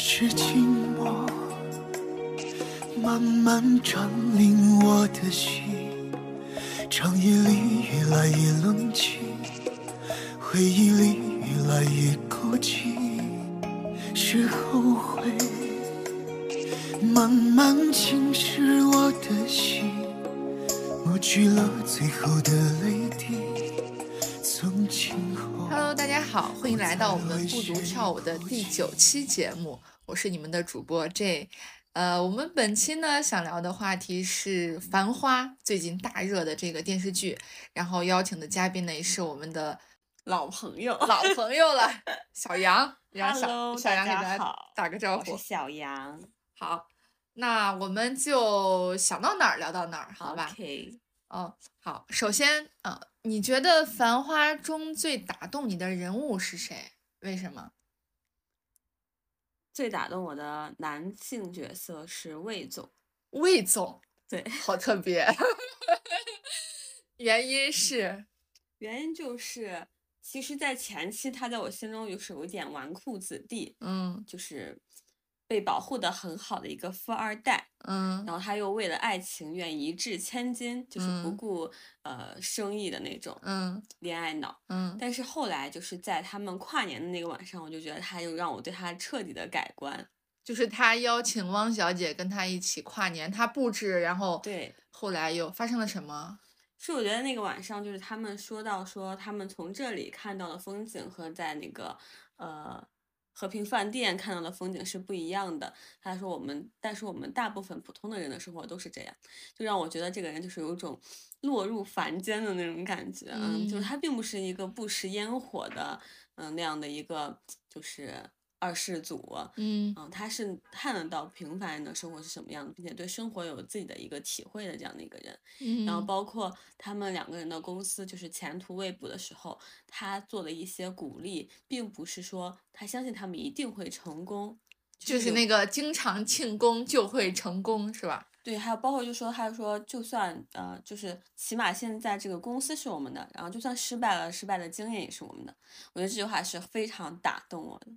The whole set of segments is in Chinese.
是寂寞，慢慢占领我的心，长夜里越来越冷清，回忆里越来越孤寂，是后悔慢慢侵蚀我的心，抹去了最后的泪滴。从今后。Hello，大家好，欢迎来到我们不读跳舞的第九期节目，我是你们的主播 J。呃，我们本期呢想聊的话题是《繁花》最近大热的这个电视剧，然后邀请的嘉宾呢也是我们的老朋友，老朋友了，小杨，让小 Hello，小杨给大家打个招呼。我是。小杨，好，那我们就想到哪儿聊到哪儿，好吧哦，好，首先，呃，你觉得《繁花》中最打动你的人物是谁？为什么？最打动我的男性角色是魏总，魏总，对，好特别。原因是，原因就是，其实，在前期他在我心中就是有一点纨绔子弟，嗯就是被保护的很好的一个富二代，嗯然后他又为了爱情愿意一掷千金，就是不嗯顾呃生意的那种嗯恋爱脑。嗯但是后来就是在他们跨年的那个晚上，我就觉得他又让我对他彻底的改观。就是他邀请汪小姐跟他一起跨年，他布置，然后对，后来又发生了什么？是我觉得那个晚上，就是他们说到说他们从这里看到的风景和在那个呃和平饭店看到的风景是不一样的。他说我们，但是我们大部分普通的人的生活都是这样，就让我觉得这个人就是有一种落入凡间的那种感觉。嗯，就是嗯他并不是一个不食烟火的，嗯那样的一个就是二世祖。嗯嗯，他是看得到平凡人的生活是什么样的，并且对生活有自己的一个体会的这样的一个人。嗯，然后包括他们两个人的公司就是前途未卜的时候，他做的一些鼓励，并不是说他相信他们一定会成功，有就是那个经常庆功就会成功，是吧？对，还有包括就说他说就算呃就是起码现在这个公司是我们的，然后就算失败了，失败的经验也是我们的。我觉得这句话是非常打动我的。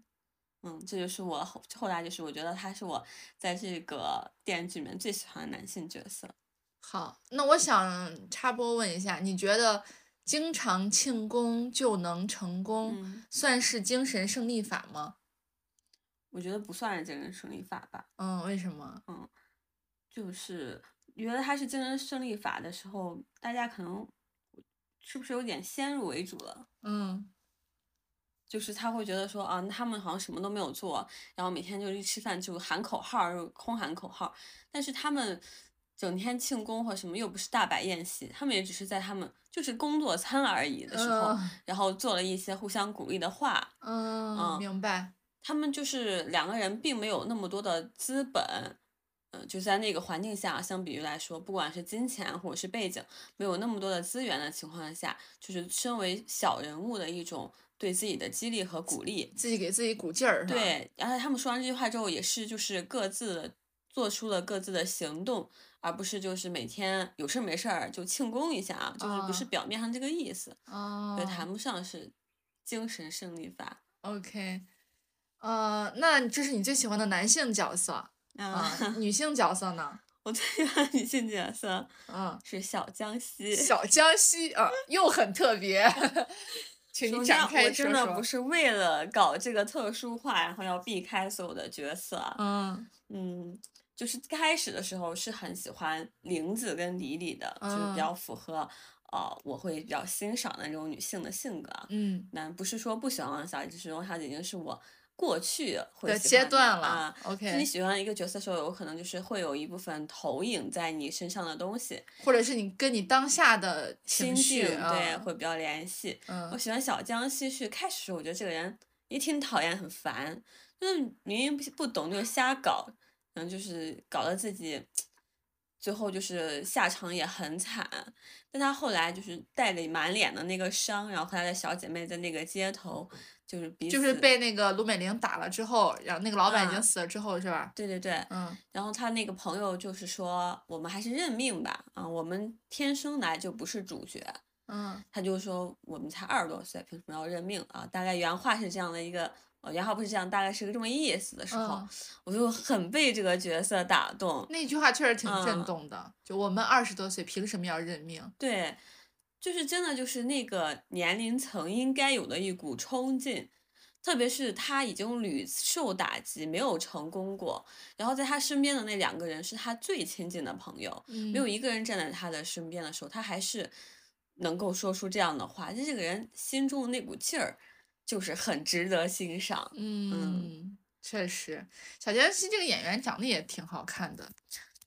嗯，这就是我后后来就是我觉得他是我在这个电视剧里面最喜欢的男性角色。好，那我想插播问一下，你觉得经常庆功就能成功，嗯，算是精神胜利法吗？我觉得不算是精神胜利法吧。嗯，为什么？嗯就是觉得他是精神胜利法的时候，大家可能是不是有点先入为主了？嗯就是他会觉得说啊，他们好像什么都没有做，然后每天就一吃饭就喊口号空喊口号。但是他们整天庆功或什么，又不是大摆宴席，他们也只是在他们就是工作餐而已的时候，嗯然后做了一些互相鼓励的话。嗯，嗯明白。他们就是两个人并没有那么多的资本，嗯、就在那个环境下，相比于来说，不管是金钱或者是背景，没有那么多的资源的情况下，就是身为小人物的一种对自己的激励和鼓励。自己给自己鼓劲对，然后他们说完这句话之后，也是就是各自的做出了各自的行动，而不是就是每天有事儿没事儿就庆功一下啊，就是不是啊表面上这个意思，哦所以谈不上是精神胜利法。，OK，呃，那这是你最喜欢的男性角色啊、啊，女性角色呢？我最喜欢的女性角色嗯，是小江西。小江西啊，又很特别，请你展开说我真的不是为了搞这个特殊化，然后要避开所有的角色啊。嗯嗯，就是开始的时候是很喜欢玲子跟李李的，就是嗯比较符合呃我会比较欣赏的那种女性的性格啊。嗯那不是说不喜欢王小姐，就是王小姐已经是我过去会的阶段了，OK，你喜欢一个角色的时候，有可能就是会有一部分投影在你身上的东西，或者是你跟你当下的心情绪，境对啊会比较联系。我嗯喜欢小江西是开始我觉得这个人也挺讨厌，很烦，就是明明不不懂就瞎搞，然后就是搞得自己最后就是下场也很惨。但他后来就是带着满脸的那个伤，然后和他的小姐妹在那个街头，就是彼此就是被那个卢美玲打了之后，然后那个老板已经啊死了之后，是吧？对对对，嗯然后他那个朋友就是说，我们还是认命吧，啊，我们天生来就不是主角。嗯他就说我们才二十多岁，凭什么要认命啊？大概原话是这样的一个哦，杨浩不是这样，大概是个这么意思的时候，嗯我就很被这个角色打动。那句话确实挺震嗯动的。就我们二十多岁，凭什么要认命？对，就是真的就是那个年龄层应该有的一股冲劲，特别是他已经屡受打击，没有成功过，然后在他身边的那两个人是他最亲近的朋友，嗯没有一个人站在他的身边的时候，他还是能够说出这样的话，就这个人心中的那股劲儿，就是很值得欣赏。嗯，确实，小杰西这个演员长得也挺好看的，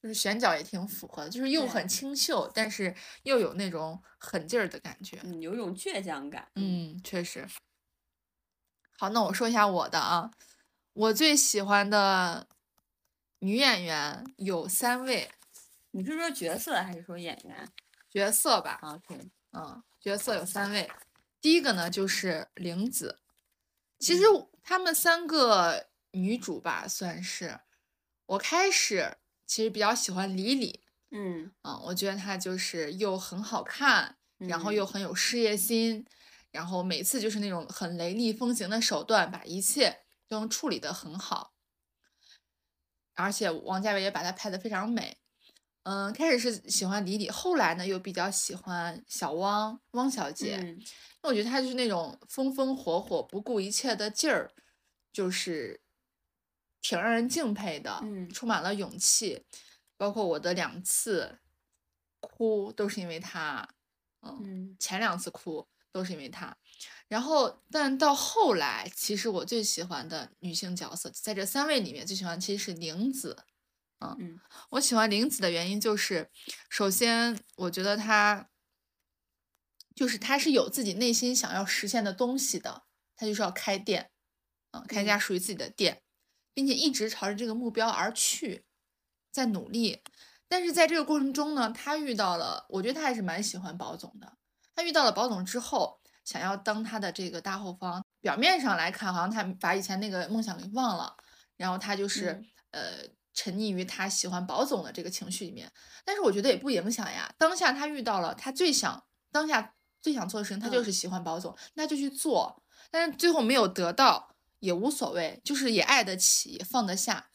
就是选角也挺符合的，就是又很清秀，但是又有那种狠劲儿的感觉。嗯，有一种倔强感。嗯，确实。好，那我说一下我的啊，我最喜欢的女演员有三位你是说角色还是说演员角色吧，？OK，嗯，角色有三位，第一个呢就是玲子，其实嗯她们三个女主吧，算是我开始其实比较喜欢李李，嗯，嗯，我觉得她就是又很好看，然后嗯又很有事业心，然后每次就是那种很雷厉风行的手段，把一切都能处理得很好。而且王家卫也把她拍得非常美。嗯，开始是喜欢李李，后来呢又比较喜欢小汪汪小姐，因嗯为我觉得她就是那种风风火火、不顾一切的劲儿，就是挺让人敬佩的，嗯充满了勇气。包括我的两次哭都是因为她，嗯，嗯前两次哭都是因为她。然后，但到后来，其实我最喜欢的女性角色，在这三位里面，最喜欢其实是玲子。嗯我喜欢玲子的原因就是，首先我觉得她就是她是有自己内心想要实现的东西的，她就是要开店，嗯，开一家属于自己的店，并且一直朝着这个目标而去，在努力。但是在这个过程中呢，她遇到了，我觉得她还是蛮喜欢宝总的。她遇到了宝总之后，想要当他的这个大后方，表面上来看，好像他把以前那个梦想给忘了，然后他就是、嗯呃沉溺于他喜欢宝总的这个情绪里面。但是我觉得也不影响呀，当下他遇到了他最想当下最想做的事情，他就嗯是喜欢宝总，那就去做。但是最后没有得到也无所谓，就是也爱得起，也放得下。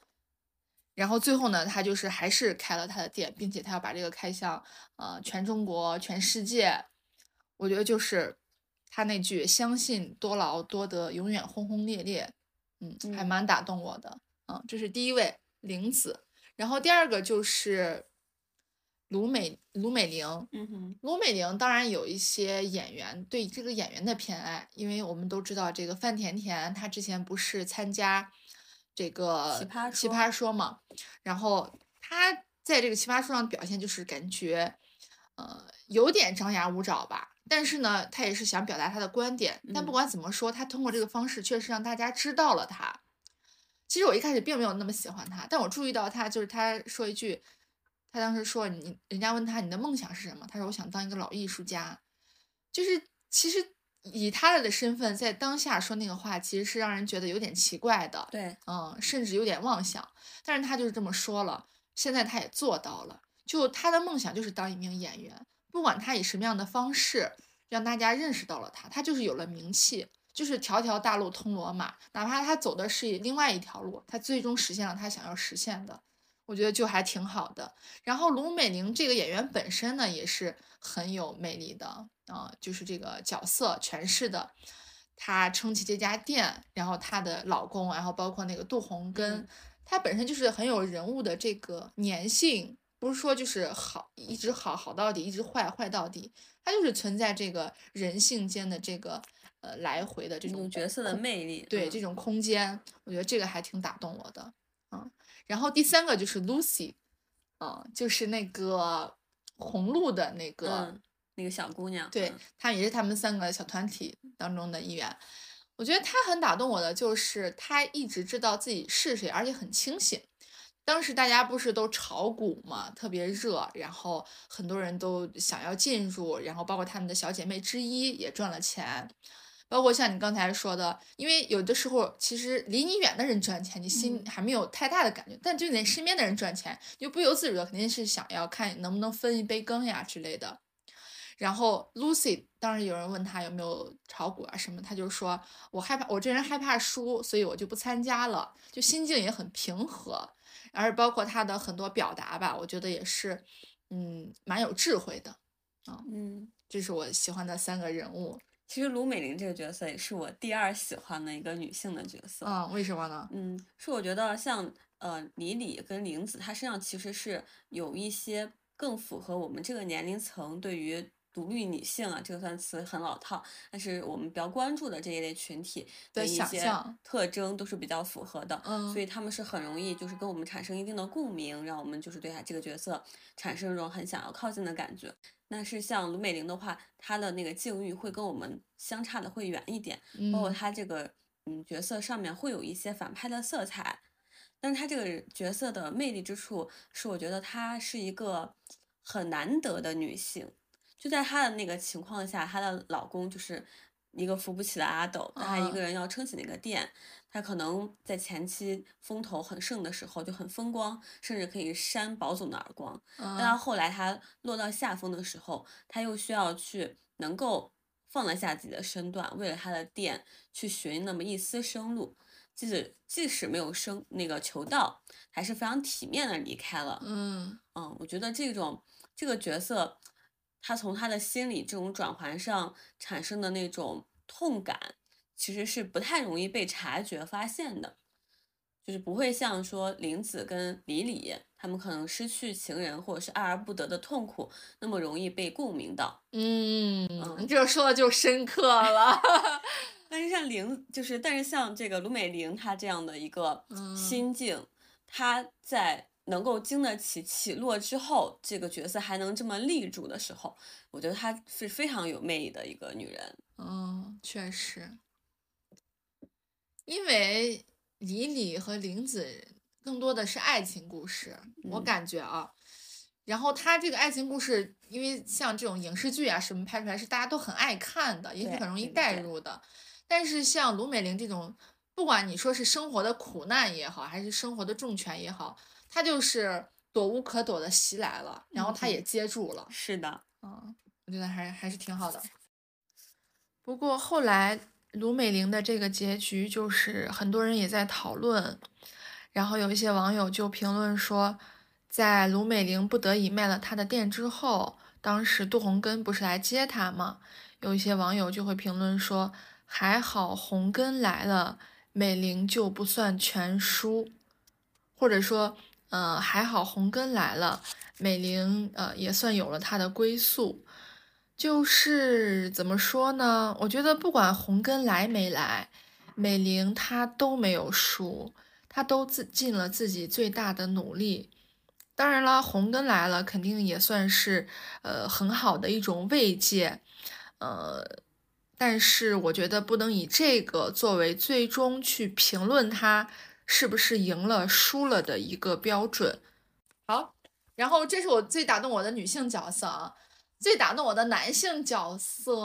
然后最后呢，他就是还是开了他的店，并且他要把这个开向呃全中国、全世界。我觉得就是他那句“相信多劳多得，永远轰轰烈烈”，嗯，还嗯蛮打动我的。嗯，这是第一位玲子，然后第二个就是卢美卢美玲。嗯哼，卢美玲当然有一些演员对这个演员的偏爱，因为我们都知道这个范甜甜，她之前不是参加这个奇葩奇说葩说嘛，然后她在这个奇葩说上表现就是感觉，呃，有点张牙舞爪吧，但是呢，她也是想表达她的观点，但不嗯管怎么说，她通过这个方式确实让大家知道了她。其实我一开始并没有那么喜欢他，但我注意到他就是他说一句，他当时说你，人家问他你的梦想是什么，他说我想当一个老艺术家，就是其实以他的身份在当下说那个话，其实是让人觉得有点奇怪的，对，嗯，甚至有点妄想，但是他就是这么说了，现在他也做到了，就他的梦想就是当一名演员，不管他以什么样的方式让大家认识到了他，他就是有了名气。就是条条大路通罗马，哪怕他走的是另外一条路，他最终实现了他想要实现的，我觉得就还挺好的。然后卢美玲这个演员本身呢，也是很有魅力的啊、就是这个角色诠释的，她撑起这家店，然后她的老公，然后包括那个杜洪根，嗯她本身就是很有人物的这个粘性，不是说就是好一直好好到底，一直坏坏到底，她就是存在这个人性间的这个呃来回的这这种种角色的魅力，嗯对这种空间，我觉得这个还挺打动我的，嗯。然后第三个就是 Lucy，嗯，就是那个红鹿的那个，嗯，那个小姑娘，对嗯，她也是他们三个小团体当中的一员。我觉得她很打动我的，就是她一直知道自己是谁，而且很清醒。当时大家不是都炒股嘛，特别热，然后很多人都想要进入，然后包括他们的小姐妹之一也赚了钱，包括像你刚才说的，因为有的时候其实离你远的人赚钱，你心嗯还没有太大的感觉，但就你身边的人赚钱，你就不由自主的肯定是想要看能不能分一杯羹呀之类的。然后 Lucy 当时有人问他有没有炒股啊什么，他就说我害怕，我这人害怕输，所以我就不参加了，就心境也很平和，而包括他的很多表达吧，我觉得也是，嗯，蛮有智慧的啊。嗯，这是我喜欢的三个人物。其实卢美玲这个角色也是我第二喜欢的一个女性的角色。嗯，为什么呢？嗯，是我觉得像呃李李跟玲子，她身上其实是有一些更符合我们这个年龄层对于独立女性啊，这个算词很老套，但是我们比较关注的这一类群体的一些特征都是比较符合的，嗯所以他们是很容易就是跟我们产生一定的共鸣，让我们就是对他这个角色产生一种很想要靠近的感觉。那是像卢美玲的话，她的那个境遇会跟我们相差的会远一点，包括嗯她这个嗯角色上面会有一些反派的色彩，但是她这个角色的魅力之处是，我觉得她是一个很难得的女性。就在她的那个情况下，她的老公就是一个扶不起的阿斗，他一嗯个人要撑起那个店。他可能在前期风头很盛的时候就很风光，甚至可以扇保总的耳光。但到嗯后来他落到下风的时候，他又需要去能够放得下自己的身段，为了他的店去寻那么一丝生路。即使即使没有生那个求道，还是非常体面的离开了。嗯嗯，我觉得这种这个角色，他从他的心理这种转换上产生的那种痛感，其实是不太容易被察觉发现的，就是不会像说林子跟李李他们可能失去情人或者是爱而不得的痛苦那么容易被共鸣到。嗯，嗯你这说的就深刻了。但是像玲，就是但是像这个卢美玲她这样的一个嗯心境，她在能够经得起起落之后，这个角色还能这么立住的时候，我觉得她是非常有魅力的一个女人。嗯，确实，因为李李和玲子更多的是爱情故事，我嗯感觉啊。然后她这个爱情故事，因为像这种影视剧啊什么拍出来是大家都很爱看的，也是很容易带入的。但是像卢美玲这种，不管你说是生活的苦难也好，还是生活的重拳也好，她就是躲无可躲的袭来了，然后她嗯也接住了。是的，嗯，我觉得还还是挺好的。不过后来卢美玲的这个结局，就是很多人也在讨论，然后有一些网友就评论说，在卢美玲不得已卖了他的店之后，当时杜洪根不是来接她吗？有一些网友就会评论说，还好洪根来了，美玲就不算全输，或者说，呃，还好红根来了。美玲呃也算有了她的归宿，就是怎么说呢？我觉得不管红根来没来，美玲她都没有输，她都自尽了自己最大的努力。当然了，红根来了，肯定也算是呃很好的一种慰藉，呃，但是我觉得不能以这个作为最终去评论他是不是赢了输了的一个标准。好，然后这是我最打动我的女性角色啊，最打动我的男性角色，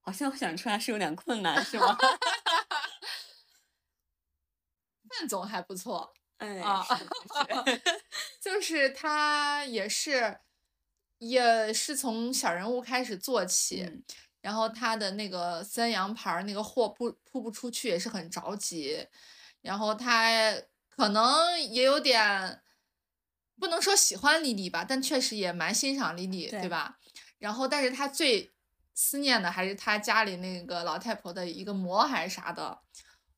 好像想出来是有点困难，是吗？范总还不错，哎，啊是是是 就是他也是也是从小人物开始做起，嗯然后他的那个三洋牌儿那个货铺铺不出去也是很着急，然后他可能也有点不能说喜欢莉莉吧，但确实也蛮欣赏莉莉，对对吧？然后但是他最思念的还是他家里那个老太婆的一个馍还是啥的。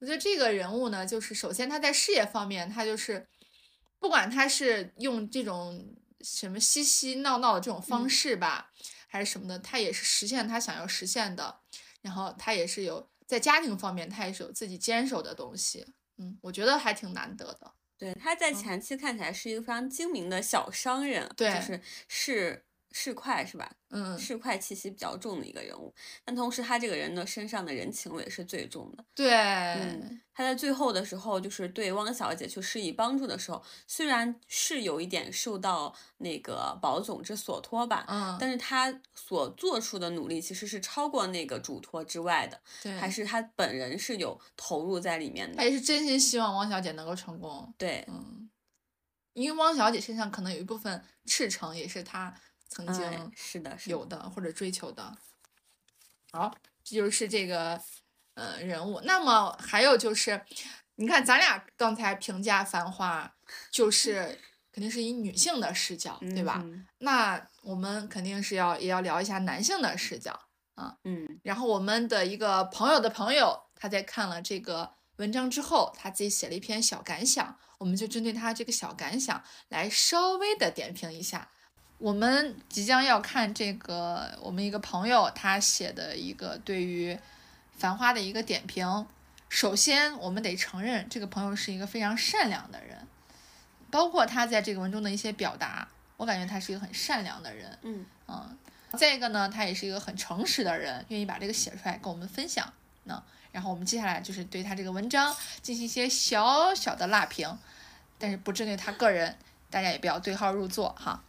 我觉得这个人物呢，就是首先他在事业方面，他就是不管他是用这种什么嬉嬉闹闹的这种方嗯式吧，还是什么的，他也是实现他想要实现的。然后他也是有在家庭方面，他也是有自己坚守的东西。嗯，我觉得还挺难得的。对，他在嗯前期看起来是一个非常精明的小商人，对就是市市侩是吧？嗯，市侩气息比较重的一个人物，但同时他这个人的身上的人情味是最重的。对，嗯他在最后的时候，就是对汪小姐去施以帮助的时候，虽然是有一点受到那个保总之所托吧，嗯，但是他所做出的努力其实是超过那个嘱托之外的，对，还是他本人是有投入在里面的。他也是真心希望汪小姐能够成功。对，嗯，因为汪小姐身上可能有一部分赤诚，也是她曾经是的，有的或者追求的。好，这就是这个呃人物。那么还有就是，你看咱俩刚才评价《繁花》，就是 肯定是以女性的视角，对吧？那我们肯定是要也要聊一下男性的视角啊。嗯。然后我们的一个朋友的朋友，他在看了这个文章之后，他自己写了一篇小感想，我们就针对他这个小感想来稍微的点评一下。我们即将要看这个，我们一个朋友他写的一个对于《繁花》的一个点评。首先，我们得承认这个朋友是一个非常善良的人，包括他在这个文中的一些表达，我感觉他是一个很善良的人。嗯嗯，再一个呢，他也是一个很诚实的人，愿意把这个写出来跟我们分享。那然后我们接下来就是对他这个文章进行一些小小的辣评，但是不针对他个人，大家也不要对号入座哈。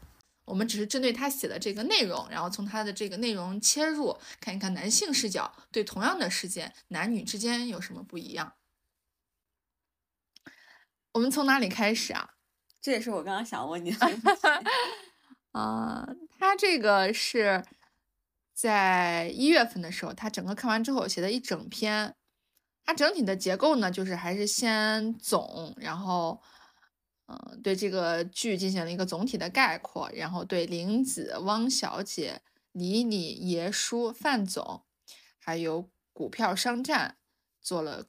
我们只是针对他写的这个内容，然后从他的这个内容切入，看一看男性视角对同样的事件，男女之间有什么不一样。我们从哪里开始啊？这也是我刚刚想问你的。啊，他这个是在一月份的时候，他整个看完之后写的一整篇。它整体的结构呢，就是还是先总，然后。嗯，对这个剧进行了一个总体的概括，然后对林子、汪小姐、李李、爷叔、范总，还有股票商战做了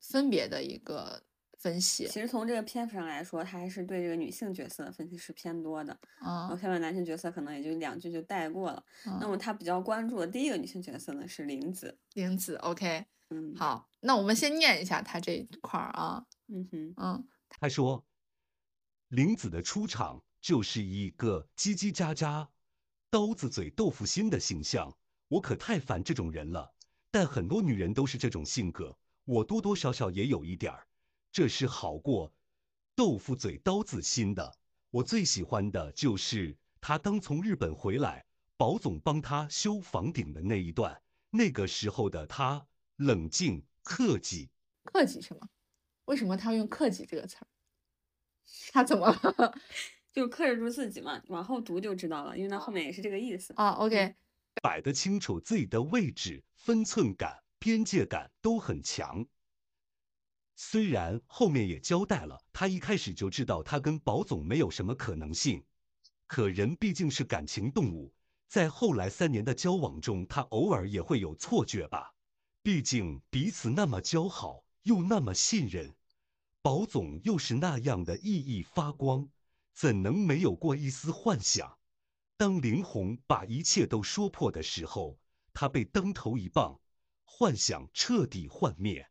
分别的一个分析。其实从这个篇幅上来说，他还是对这个女性角色的分析是偏多的。啊，我下面男性角色可能也就两句就带过了。那么他比较关注的第一个女性角色呢是林子。林子，OK，嗯，好，那我们先念一下他这一块儿啊。嗯哼，嗯，他说。林子的出场就是一个叽叽喳喳、刀子嘴豆腐心的形象，我可太烦这种人了。但很多女人都是这种性格，我多多少少也有一点儿，这是好过豆腐嘴刀子心的。我最喜欢的就是他刚从日本回来，保总帮他修房顶的那一段，那个时候的他冷静克己。克己什么？为什么他要用克己这个词儿？他怎么了？就克制住自己嘛，往后读就知道了，因为他后面也是这个意思啊。OK，摆得清楚自己的位置，分寸感、边界感都很强。虽然后面也交代了，他一开始就知道他跟宝总没有什么可能性，可人毕竟是感情动物，在后来三年的交往中，他偶尔也会有错觉吧。毕竟彼此那么交好，又那么信任。宝总又是那样的熠熠发光，怎能没有过一丝幻想？当林红把一切都说破的时候，他被当头一棒，幻想彻底幻灭，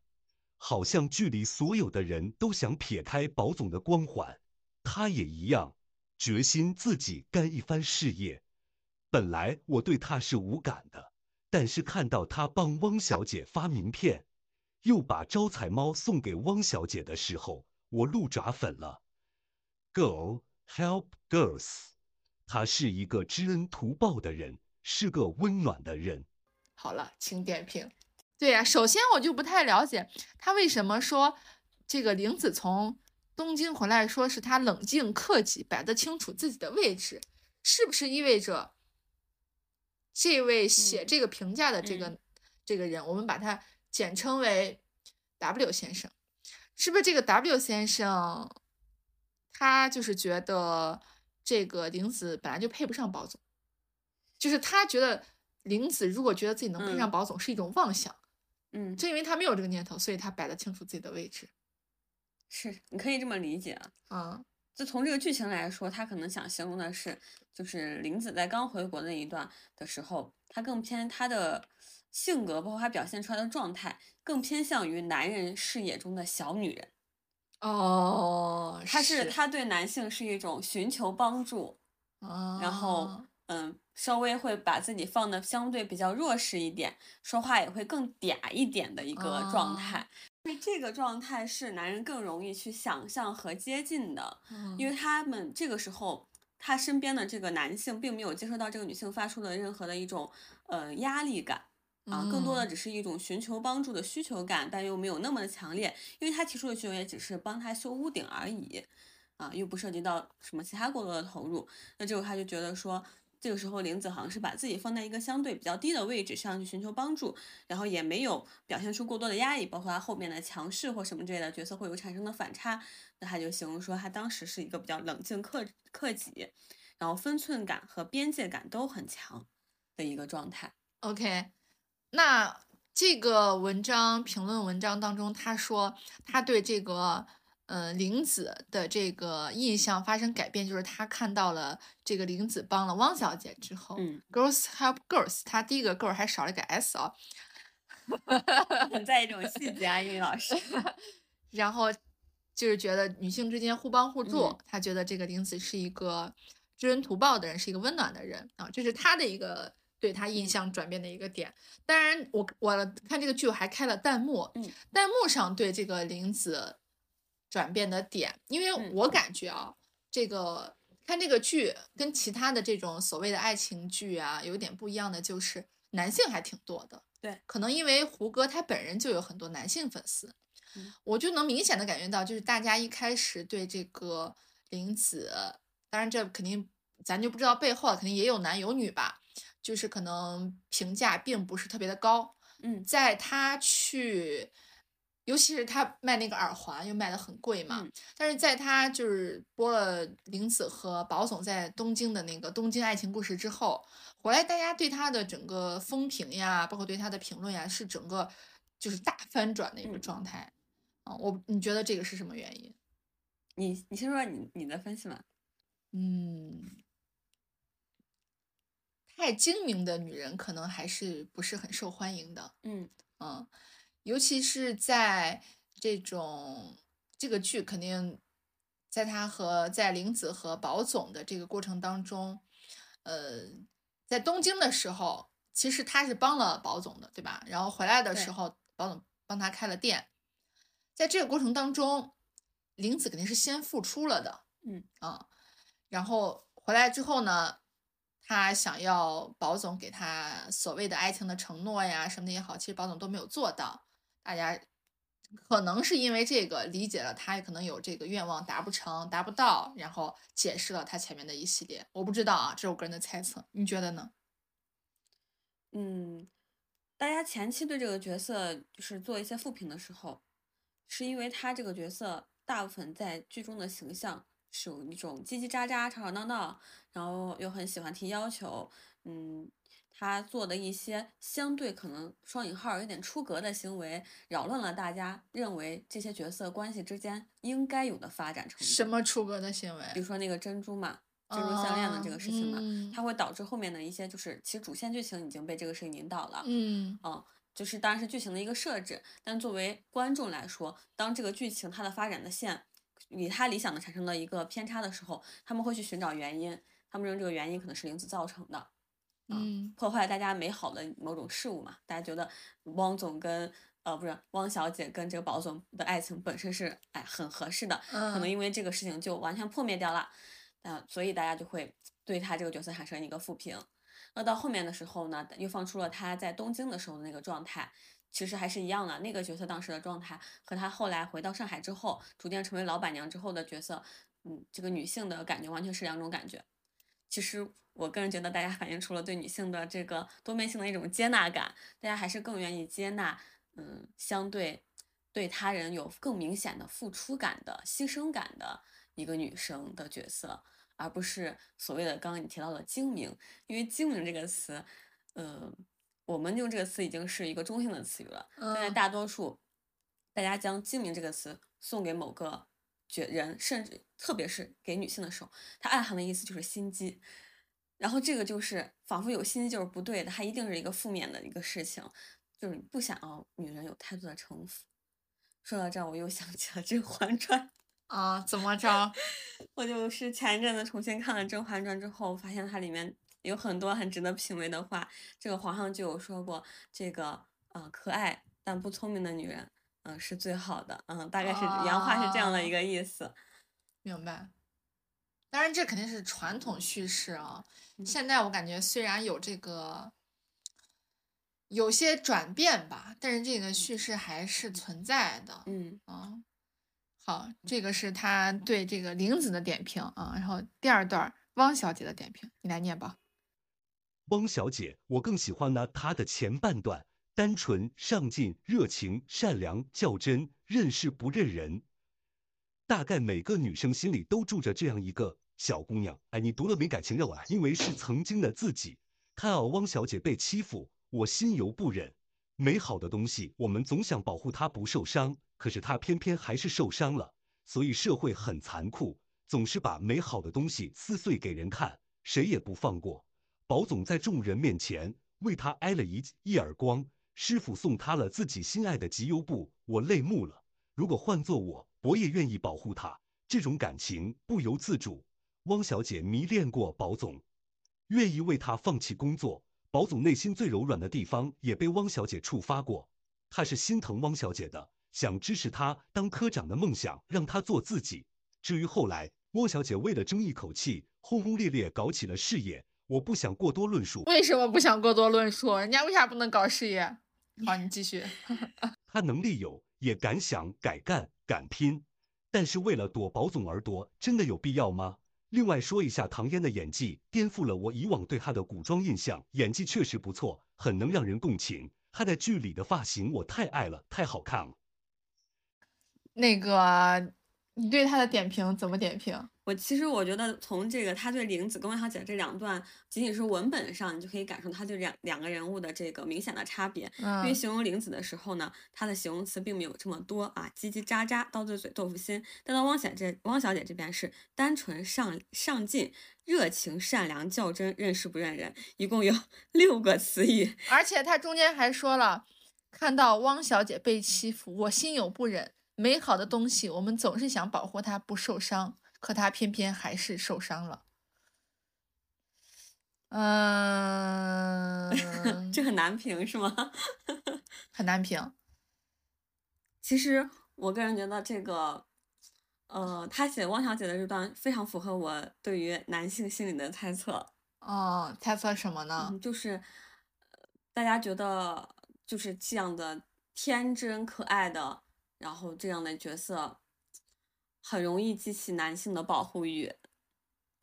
好像剧里所有的人都想撇开宝总的光环，他也一样，决心自己干一番事业。本来我对他是无感的，但是看到他帮汪小姐发名片。又把招财猫送给汪小姐的时候，我露爪粉了。Girl help girls，他是一个知恩图报的人，是个温暖的人。好了，请点评。对呀，首先我就不太了解他为什么说这个玲子从东京回来，说是他冷静克己，摆得清楚自己的位置，是不是意味着这位写这个评价的这个这个人，我们把他。简称为 W 先生，是不是这个 W 先生？他就是觉得这个玲子本来就配不上宝总，就是他觉得玲子如果觉得自己能配上宝总是一种妄想，嗯，正因为他没有这个念头，所以他摆得清楚自己的位置。是，你可以这么理解啊。嗯，就从这个剧情来说，他可能想形容的是，就是玲子在刚回国那一段的时候，他更偏他的。性格包括他表现出来的状态，更偏向于男人视野中的小女人。哦，他是他对男性是一种寻求帮助，然后嗯，稍微会把自己放的相对比较弱势一点，说话也会更嗲一点的一个状态。因为这个状态是男人更容易去想象和接近的，因为他们这个时候他身边的这个男性并没有接受到这个女性发出的任何的一种呃压力感。啊，更多的只是一种寻求帮助的需求感，但又没有那么的强烈，因为他提出的需求也只是帮他修屋顶而已，啊，又不涉及到什么其他过多的投入。那这个他就觉得说，这个时候林子好像是把自己放在一个相对比较低的位置上去寻求帮助，然后也没有表现出过多的压抑，包括他后面的强势或什么之类的角色会有产生的反差。那他就形容说他当时是一个比较冷静克克己，然后分寸感和边界感都很强的一个状态。OK，那这个文章评论文章当中，他说他对这个呃玲子的这个印象发生改变，就是他看到了这个玲子帮了汪小姐之后、嗯，g i r l s help girls，他第一个 girl 还少了一个 s 啊，很在意这种细节啊，英语老师。然后就是觉得女性之间互帮互助，嗯他觉得这个玲子是一个知恩图报的人，是一个温暖的人啊，这是他的一个对他印象转变的一个点。当然我，我看这个剧我还开了弹幕，嗯弹幕上对这个玲子转变的点，因为嗯我感觉啊，这个看这个剧跟其他的这种所谓的爱情剧啊，有点不一样的就是男性还挺多的。对，可能因为胡歌他本人就有很多男性粉丝，嗯我就能明显的感觉到，就是大家一开始对这个玲子，当然这肯定咱就不知道背后肯定也有男有女吧，就是可能评价并不是特别的高。嗯在他去，尤其是他卖那个耳环又卖的很贵嘛，嗯但是在他就是播了玲子和宝总在东京的那个《东京爱情故事》之后，回来大家对他的整个风评呀，包括对他的评论呀，是整个就是大翻转的一个嗯状态。啊，我你觉得这个是什么原因？你你先说你你的分析嘛。嗯，太精明的女人可能还是不是很受欢迎的。嗯嗯，尤其是在这种这个剧肯定在他和在玲子和宝总的这个过程当中，呃，在东京的时候，其实他是帮了宝总的，对吧？然后回来的时候，宝总帮他开了店，在这个过程当中，玲子肯定是先付出了的，嗯啊，然后回来之后呢，他想要宝总给他所谓的爱情的承诺呀什么的也好，其实宝总都没有做到。大家可能是因为这个理解了他也可能有这个愿望达不成、达不到，然后解释了他前面的一系列。我不知道啊，这是我个人的猜测，你觉得呢？嗯，大家前期对这个角色就是做一些复评的时候，是因为他这个角色大部分在剧中的形象是有一种叽叽喳喳、吵吵闹闹，然后又很喜欢提要求，嗯，他做的一些相对可能双引号有点出格的行为，扰乱了大家认为这些角色关系之间应该有的发展程度。什么出格的行为？比如说那个珍珠嘛，珍珠项链的这个事情嘛，嗯它会导致后面的一些就是其实主线剧情已经被这个事情引导了，嗯嗯，就是当然是剧情的一个设置，但作为观众来说，当这个剧情它的发展的线与他理想的产生了一个偏差的时候，他们会去寻找原因，他们认为这个原因可能是玲子造成的，嗯。破坏大家美好的某种事物嘛，大家觉得汪总跟呃不是汪小姐跟这个宝总的爱情本身是哎很合适的，可能嗯。因为这个事情就完全破灭掉了，啊、所以大家就会对他这个角色产生一个负评。那到后面的时候呢，又放出了他在东京的时候的那个状态，其实还是一样的。那个角色当时的状态和她后来回到上海之后，逐渐成为老板娘之后的角色，嗯，这个女性的感觉完全是两种感觉。其实我个人觉得，大家反映出了对女性的这个多面性的一种接纳感，大家还是更愿意接纳，嗯，相对对他人有更明显的付出感的、牺牲感的一个女生的角色，而不是所谓的刚刚你提到的精明。因为精明这个词，呃，我们用这个词已经是一个中性的词语了，但是嗯大多数大家将精明这个词送给某个绝人，甚至特别是给女性的时候，它暗含的意思就是心机。然后这个就是仿佛有心机就是不对的，它一定是一个负面的一个事情，就是你不想要女人有太多的城府。说到这儿，我又想起了《甄嬛传》。啊，怎么着？我就是前一阵子重新看了《甄嬛传》之后，发现它里面有很多很值得品味的话。这个皇上就有说过，这个呃可爱但不聪明的女人，嗯、是最好的。嗯，大概是原话是这样的一个意思。明白。当然，这肯定是传统叙事啊。嗯现在我感觉虽然有这个有些转变吧，但是这个叙事还是存在的。嗯啊，好，这个是他对这个玲子的点评啊，然后第二段汪小姐的点评，你来念吧。汪小姐，我更喜欢呢她的前半段，单纯、上进、热情、善良、较真、认事不认人。大概每个女生心里都住着这样一个小姑娘。哎，你读了没？感情肉啊，因为是曾经的自己。看到汪小姐被欺负，我心有不忍。美好的东西，我们总想保护她不受伤，可是她偏偏还是受伤了。所以社会很残酷，总是把美好的东西撕碎给人看，谁也不放过。宝总在众人面前为他挨了一一耳光，师傅送他了自己心爱的集邮布，我泪目了。如果换做我，我也愿意保护他。这种感情不由自主。汪小姐迷恋过宝总，愿意为他放弃工作。宝总内心最柔软的地方也被汪小姐触发过，他是心疼汪小姐的，想支持她当科长的梦想，让她做自己。至于后来，汪小姐为了争一口气，轰轰烈烈搞起了事业。我不想过多论述。为什么不想过多论述？人家为啥不能搞事业？好，你继续。他能力有，也敢想、敢干、敢拼，但是为了躲保总而躲，真的有必要吗？另外说一下唐嫣的演技，颠覆了我以往对她的古装印象，演技确实不错，很能让人共情。她在剧里的发型我太爱了，太好看了。那个，你对他的点评怎么点评？我其实我觉得从这个他对玲子跟汪小姐这两段，仅仅是文本上，你就可以感受他对两两个人物的这个明显的差别。因为形容玲子的时候呢，他的形容词并没有这么多啊，叽叽喳喳、刀子嘴豆腐心。但到汪小姐汪小姐这边是单纯上上进、热情、善良、较真、认事不认人，一共有 六个词语。而且他中间还说了，看到汪小姐被欺负，我心有不忍。美好的东西，我们总是想保护它不受伤。可它偏偏还是受伤了，嗯，这很难评是吗？很难评。其实我个人觉得这个，呃，他写汪小姐的这段非常符合我对于男性心理的猜测。哦，猜测什么呢？就是大家觉得就是这样的天真可爱的，然后这样的角色。很容易激起男性的保护欲，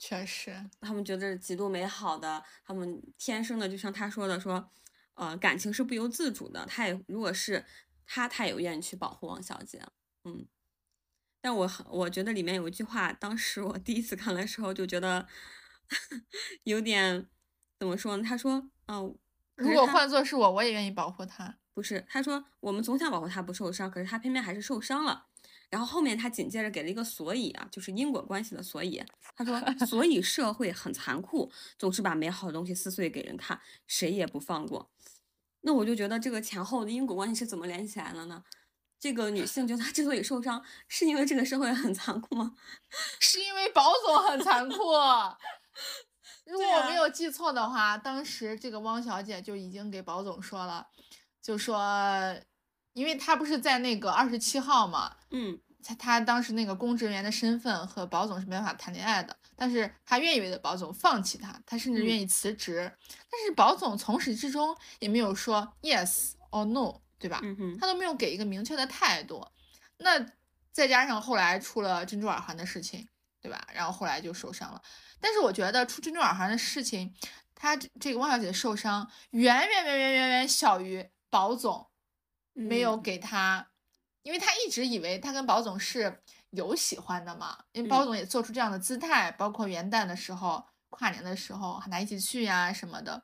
确实，他们觉得是极度美好的，他们天生的，就像他说的，说，呃，感情是不由自主的。他也如果是他，他也愿意去保护王小姐，嗯。但我我觉得里面有一句话，当时我第一次看的时候就觉得有点怎么说呢？他说，嗯，如果换做是我，我也愿意保护他。不是，他说我们总想保护他不受伤，可是他偏偏还是受伤了。然后后面他紧接着给了一个所以啊，就是因果关系的所以。他说，所以社会很残酷，总是把美好的东西撕碎给人看，谁也不放过。那我就觉得这个前后的因果关系是怎么连起来了呢？这个女性觉得她之所以受伤，是因为这个社会很残酷吗？是因为保总很残酷。如果我没有记错的话，当时这个汪小姐就已经给保总说了，就说。因为他不是在那个二十七号嘛，嗯，他他当时那个公职人员的身份和保总是没办法谈恋爱的，但是他愿意为了保总放弃他，他甚至愿意辞职，但是保总从始至终也没有说 yes or no，对吧？嗯哼，他都没有给一个明确的态度。那再加上后来出了珍珠耳环的事情，对吧？然后后来就受伤了。但是我觉得出珍珠耳环的事情，他这个汪小姐受伤远远远远远远小于保总。没有给他，因为他一直以为他跟宝总是有喜欢的嘛，因为宝总也做出这样的姿态，包括元旦的时候、跨年的时候喊他一起去呀什么的，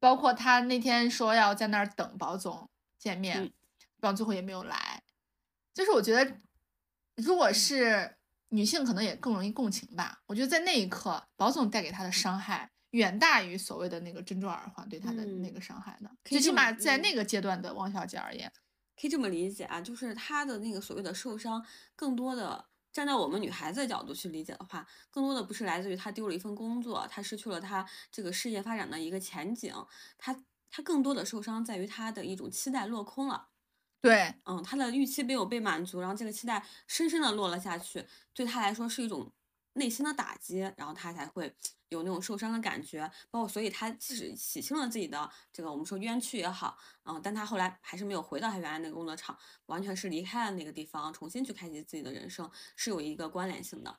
包括他那天说要在那儿等宝总见面，宝总最后也没有来。就是我觉得，如果是女性，可能也更容易共情吧。我觉得在那一刻，宝总带给他的伤害。远大于所谓的那个珍珠耳环对他的那个伤害的，最起码在那个阶段的汪小姐而言，可以这么理解啊，就是她的那个所谓的受伤，更多的站在我们女孩子的角度去理解的话，更多的不是来自于她丢了一份工作，她失去了她这个事业发展的一个前景，她她更多的受伤在于她的一种期待落空了，对，嗯，她的预期没有被满足，然后这个期待深深的落了下去，对她来说是一种。内心的打击，然后她才会有那种受伤的感觉，包括所以他即使洗清了自己的这个我们说冤屈也好，嗯，但他后来还是没有回到他原来那个工作场，完全是离开了那个地方，重新去开启自己的人生，是有一个关联性的。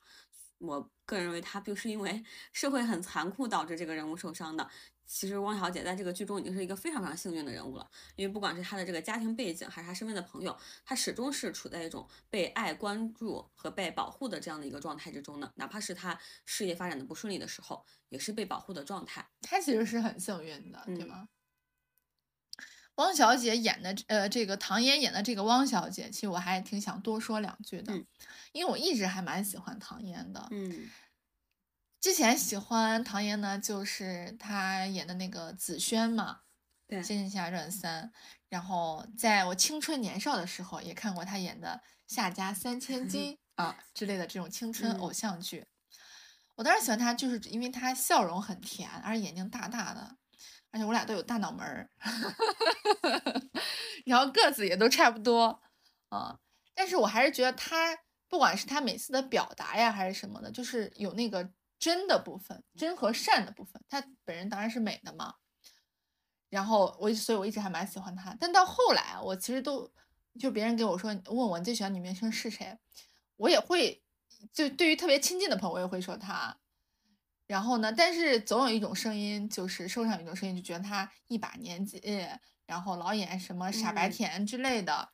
我个人认为他不是因为 社会很残酷导致这个人物受伤的，其实汪小姐在这个剧中已经是一个非常非常幸运的人物了，因为不管是她的这个家庭背景，还是她身边的朋友，她始终是处在一种被爱、关注和被保护的这样的一个状态之中的。哪怕是她事业发展的不顺利的时候，也是被保护的状态。她其实是很幸运的，对嗯吗？汪小姐演的，呃，这个唐嫣演的这个汪小姐，其实我还挺想多说两句的，嗯因为我一直还蛮喜欢唐嫣的。嗯之前喜欢唐嫣呢，就是她演的那个紫萱嘛，对《仙剑奇侠传三》，然后在我青春年少的时候也看过她演的《夏家三千金 》啊之类的这种青春嗯偶像剧。我当时喜欢她，就是因为她笑容很甜，而且眼睛大大的，而且我俩都有大脑门儿，然后个子也都差不多啊。但是我还是觉得她，不管是她每次的表达呀，还是什么的，就是有那个真的部分，真和善的部分。她本人当然是美的嘛。然后我，所以我一直还蛮喜欢她。但到后来啊，我其实都就别人给我说问我最喜欢女明星是谁，我也会就对于特别亲近的朋友，我也会说她。然后呢，但是总有一种声音，就是社会上有一种声音，就觉得她一把年纪，然后老演什么傻白嗯甜之类的。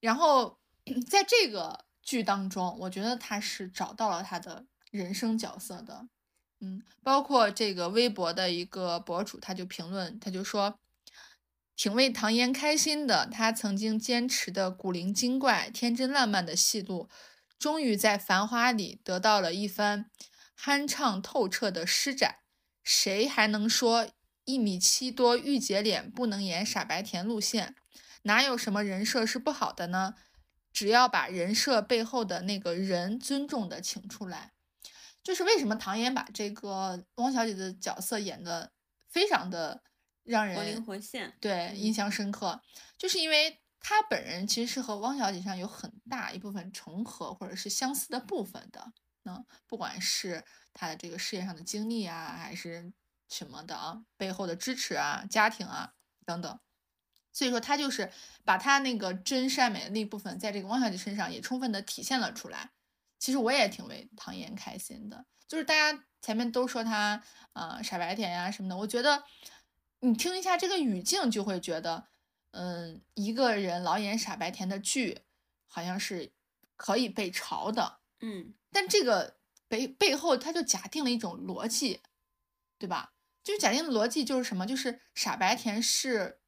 然后 在这个剧当中，我觉得她是找到了她的人生角色的。嗯，包括这个微博的一个博主，他就评论，他就说，挺为唐嫣开心的。她曾经坚持的古灵精怪、天真烂漫的戏路，终于在《繁花》里得到了一番酣畅透彻的施展。谁还能说一米七多御姐脸不能演傻白甜路线？哪有什么人设是不好的呢？只要把人设背后的那个人尊重的请出来。就是为什么唐嫣把这个汪小姐的角色演的非常的让人活灵活现。嗯对印象深刻，就是因为她本人其实是和汪小姐上有很大一部分重合或者是相似的部分的。那不管是她的这个事业上的经历啊，还是什么的啊，背后的支持啊、家庭啊等等，所以说她就是把她那个真善美的那部分，在这个汪小姐身上也充分的体现了出来。其实我也挺为唐嫣开心的，就是大家前面都说她啊、呃傻白甜呀、什么的，我觉得你听一下这个语境，就会觉得，嗯，一个人老演傻白甜的剧，好像是可以被嘲的，嗯但这个背背后他就假定了一种逻辑，对吧？就是假定的逻辑就是什么？就是傻白甜是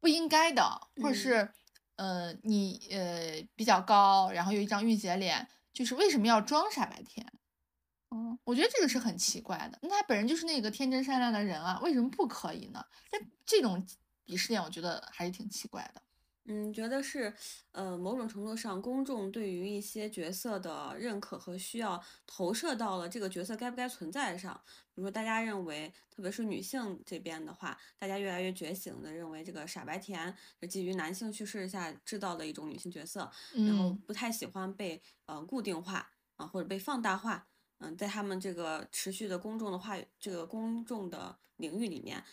不应该的，或者嗯是、呃你呃比较高，然后有一张御姐脸，就是为什么要装傻白甜？嗯，我觉得这个是很奇怪的。那他本人就是那个天真善良的人啊，为什么不可以呢？那这种鄙视链，我觉得还是挺奇怪的。嗯，觉得是，呃，某种程度上，公众对于一些角色的认可和需要投射到了这个角色该不该存在上。比如说，大家认为，特别是女性这边的话，大家越来越觉醒的认为这个傻白甜是基于男性叙事下制造的一种女性角色，然后嗯不太喜欢被呃固定化啊、或者被放大化。嗯，在他们这个持续的公众的话语，这个公众的领域里面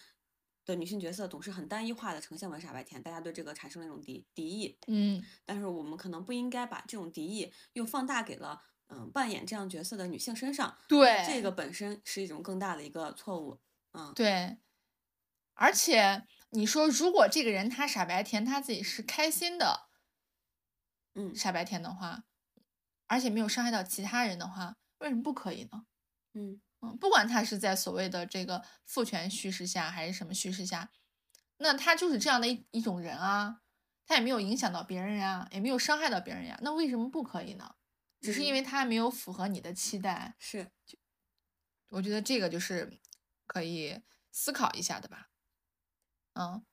的女性角色总是很单一化的呈现为傻白甜，大家对这个产生了一种敌敌意。嗯，但是我们可能不应该把这种敌意又放大给了嗯扮演这样角色的女性身上，对，这个本身是一种更大的一个错误。嗯，对，而且你说，如果这个人他傻白甜，他自己是开心的嗯傻白甜的话，而且没有伤害到其他人的话，为什么不可以呢？嗯嗯，不管他是在所谓的这个父权叙事下，还是什么叙事下，那他就是这样的一一种人啊，他也没有影响到别人呀，也没有伤害到别人呀，那为什么不可以呢？只是因嗯为他没有符合你的期待，是，我觉得这个就是可以思考一下的吧。嗯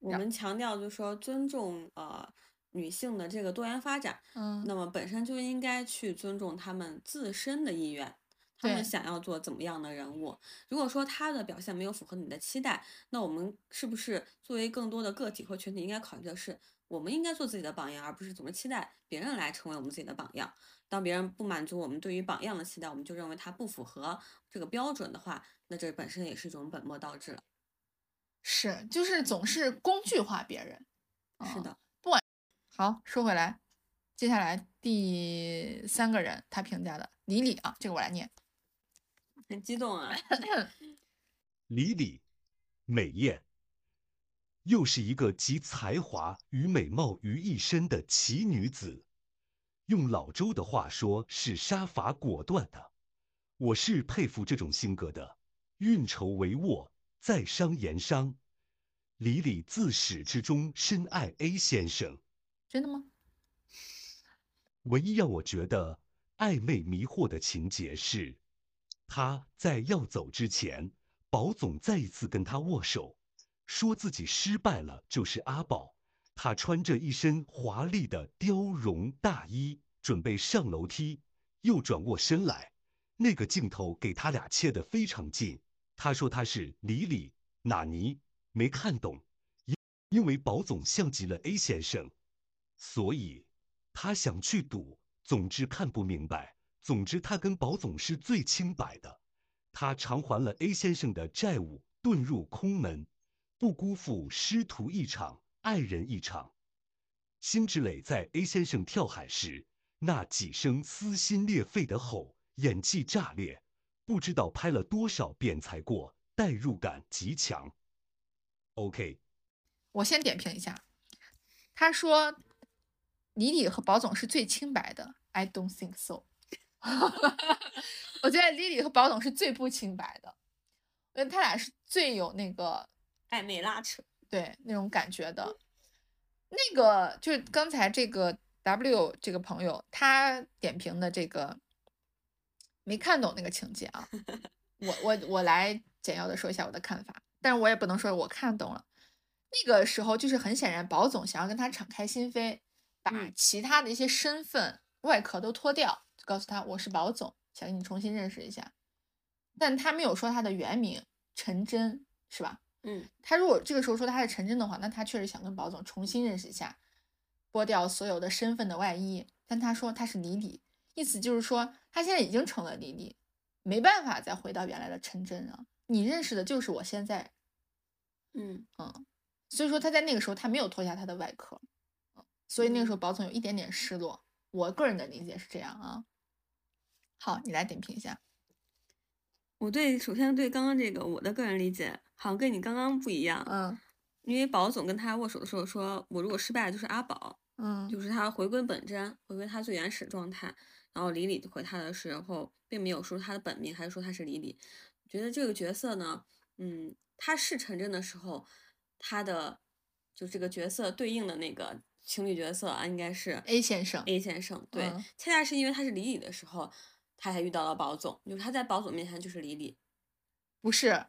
我们强调就是说尊重呃女性的这个多元发展，嗯，那么本身就应该去尊重她们自身的意愿，她对们想要做怎么样的人物。如果说他的表现没有符合你的期待，那我们是不是作为更多的个体或群体，应该考虑的是，我们应该做自己的榜样，而不是总是期待别人来成为我们自己的榜样。当别人不满足我们对于榜样的期待，我们就认为他不符合这个标准的话，那这本身也是一种本末倒置了。是，就是总是工具化别人。嗯是的，不管好，说回来，接下来第三个人他评价的李李啊，这个我来念。很激动啊！李李，美艳，又是一个集才华与美貌于一身的奇女子。用老周的话说，是杀伐果断的。我是佩服这种性格的。运筹帷幄，在商言商。李李自始至终深爱 A 先生，真的吗？唯一让我觉得暧昧迷惑的情节是，他在要走之前，宝总再一次跟他握手，说自己失败了就是阿宝。他穿着一身华丽的貂绒大衣，准备上楼梯，又转过身来，那个镜头给他俩切得非常近。他说他是李李纳尼，没看懂，因因为宝总像极了 A 先生，所以。他想去赌，总之看不明白。总之，他跟宝总是最清白的。他偿还了 A 先生的债务，遁入空门，不辜负师徒一场，爱人一场。辛芷蕾在 A 先生跳海时那几声撕心裂肺的吼，演技炸裂，不知道拍了多少遍才过，代入感极强。OK，我先点评一下，他说。李李和宝总是最清白的，I don't think so。我觉得 Lily 和宝总是最不清白的，我觉得他俩是最有那个暧昧拉扯，对那种感觉的。那个就是刚才这个 W 这个朋友他点评的这个没看懂那个情节啊，我我我来简要的说一下我的看法，但是我也不能说我看懂了。那个时候就是很显然，宝总想要跟他敞开心扉。把其他的一些身份外壳都脱掉，就告诉他我是宝总，想跟你重新认识一下。但他没有说他的原名陈真，是吧？嗯，他如果这个时候说他是陈真的话，那他确实想跟宝总重新认识一下，剥掉所有的身份的外衣。但他说他是李李，意思就是说他现在已经成了李李，没办法再回到原来的陈真了。你认识的就是我现在，嗯嗯，所以说他在那个时候他没有脱下他的外壳。所以那个时候，宝总有一点点失落。我个人的理解是这样啊。好，你来点评一下。我对，首先对刚刚这个，我的个人理解好像跟你刚刚不一样。嗯。因为宝总跟他握手的时候说：“我如果失败了，就是阿宝。”嗯。就是他回归本真，回归他最原始状态。然后李李回他的时候，并没有说他的本名，还是说他是李李。觉得这个角色呢，嗯，他是陈真的时候，他的就这个角色对应的那个。情侣角色啊，应该是 A 先生。A 先生，对，恰恰是因为他是李李的时候，他才遇到了宝总，就是他在宝总面前就是李李。不是，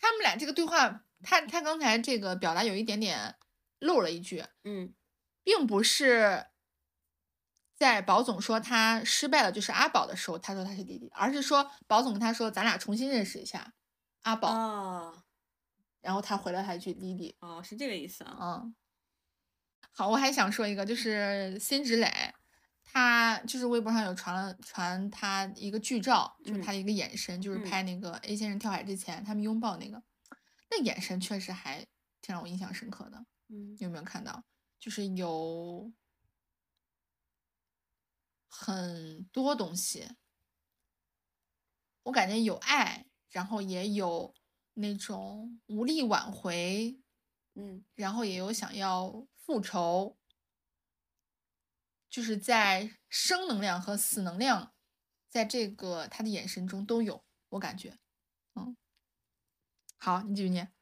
他们俩这个对话，他他刚才这个表达有一点点漏了一句，嗯，并不是在宝总说他失败了就是阿宝的时候，他说他是弟弟，而是说宝总跟他说咱俩重新认识一下阿宝，哦，然后他回了他一句李李，哦，是这个意思啊，嗯。好，我还想说一个，就是辛芷蕾，她就是微博上有传了传他一个剧照，就是他的一个眼神，就是拍那个 A 先生跳海之前他们拥抱那个，那眼神确实还挺让我印象深刻的。嗯，有没有看到？就是有很多东西，我感觉有爱，然后也有那种无力挽回，嗯，然后也有想要。复仇，就是在生能量和死能量，在这个他的眼神中都有，我感觉，嗯，好，你继续念。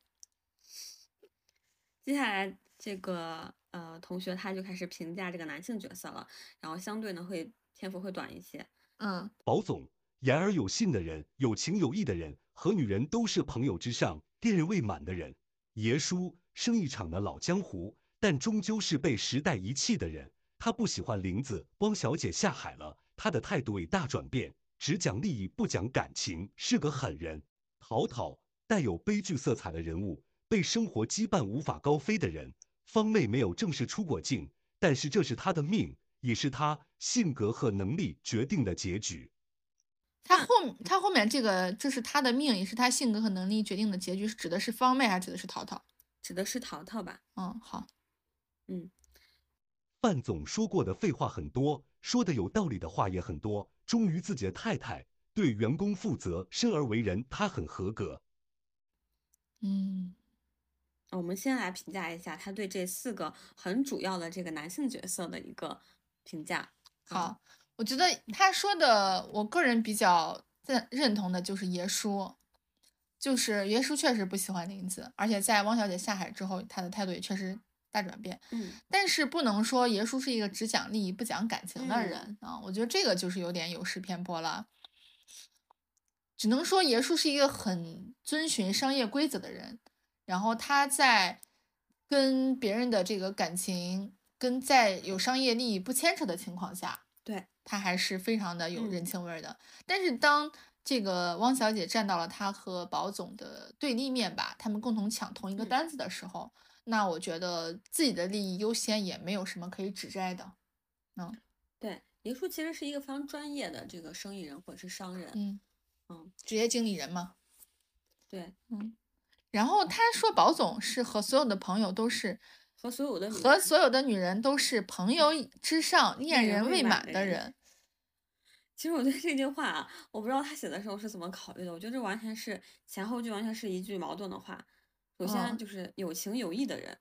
接下来这个呃同学他就开始评价这个男性角色了，然后相对呢会篇幅会短一些。嗯，宝总，言而有信的人，有情有义的人，和女人都是朋友之上，恋人未满的人，爷叔，生意场的老江湖。但终究是被时代遗弃的人。他不喜欢林子汪小姐下海了，他的态度已大转变，只讲利益不讲感情，是个狠人。陶陶带有悲剧色彩的人物，被生活羁绊无法高飞的人。方妹没有正式出过境，但是这是她的命，也是她性格和能力决定的结局。他后他后面这个，这是他的命，也是他性格和能力决定的结局，是指的是方妹还是指的是陶陶？指的是陶陶吧？嗯，好。嗯，范总说过的废话很多，说的有道理的话也很多。忠于自己的太太，对员工负责，生而为人，他很合格。嗯，我们先来评价一下他对这四个很主要的这个男性角色的一个评价。好，我觉得他说的，我个人比较认认同的就是爷叔，就是爷叔确实不喜欢林子，而且在汪小姐下海之后，他的态度也确实大转变。嗯但是不能说爷叔是一个只讲利益不讲感情的人、啊，我觉得这个就是有点有失偏颇了。只能说爷叔是一个很遵循商业规则的人，然后他在跟别人的这个感情跟在有商业利益不牵扯的情况下，对他还是非常的有人嗯情味儿的。但是当这个汪小姐站到了他和宝总的对立面吧，他们共同抢同一个嗯单子的时候，那我觉得自己的利益优先也没有什么可以指摘的。嗯对，林叔其实是一个非常专业的这个生意人或者是商人。嗯嗯，职业经理人嘛。对，嗯然后他说宝总是和所有的朋友都是和所有的和所有的女人都是朋友之上，恋人人未未满的人满的人。其实我对这句话啊，我不知道他写的时候是怎么考虑的。我觉得这完全是前后句完全是一句矛盾的话。首先嗯就是有情有义的人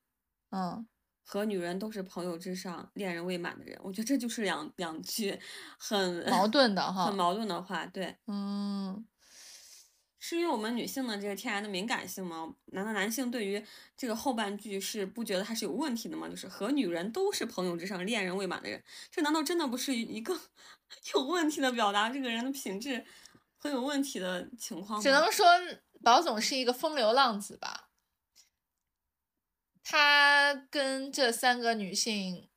嗯，和女人都是朋友之上，恋人未满的人，我觉得这就是两两句很矛盾的哈很。矛盾的话。对，嗯，是因为我们女性的这个天然的敏感性吗？难道男性对于这个后半句是不觉得它是有问题的吗？就是和女人都是朋友之上，恋人未满的人，这难道真的不是一个 有问题的表达这个人的品质很有问题的情况吗？只能说宝总是一个风流浪子吧。他跟这三个女性，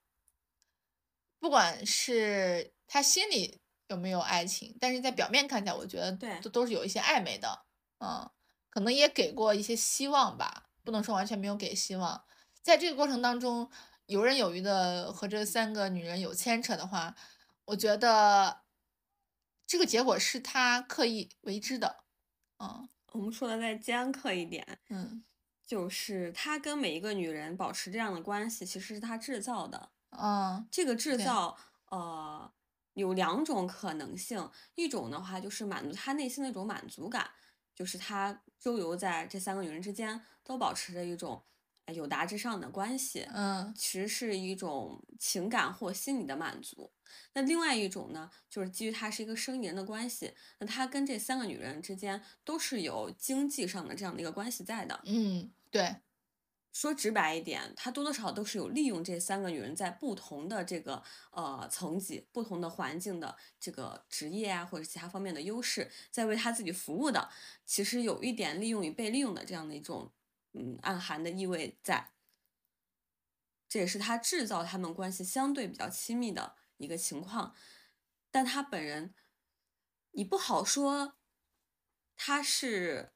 不管是他心里有没有爱情，但是在表面看起来，我觉得对都都是有一些暧昧的，嗯，可能也给过一些希望吧，不能说完全没有给希望。在这个过程当中，游刃有余的和这三个女人有牵扯的话，我觉得这个结果是他刻意为之的，嗯我们说的再尖刻一点，嗯就是他跟每一个女人保持这样的关系，其实是他制造的。嗯这个制造，呃，有两种可能性，一种的话就是满足他内心的一种满足感，就是他周游在这三个女人之间，都保持着一种呃有达之上的关系，嗯其实是一种情感或心理的满足。那另外一种呢，就是基于他是一个生意人的关系，那他跟这三个女人之间都是有经济上的这样的一个关系在的。嗯，对，说直白一点，他多多少少都是有利用这三个女人在不同的这个呃层级、不同的环境的这个职业啊，或者其他方面的优势，在为他自己服务的。其实有一点利用与被利用的这样的一种嗯暗含的意味在。这也是他制造他们关系相对比较亲密的一个情况，但他本人，你不好说，他是，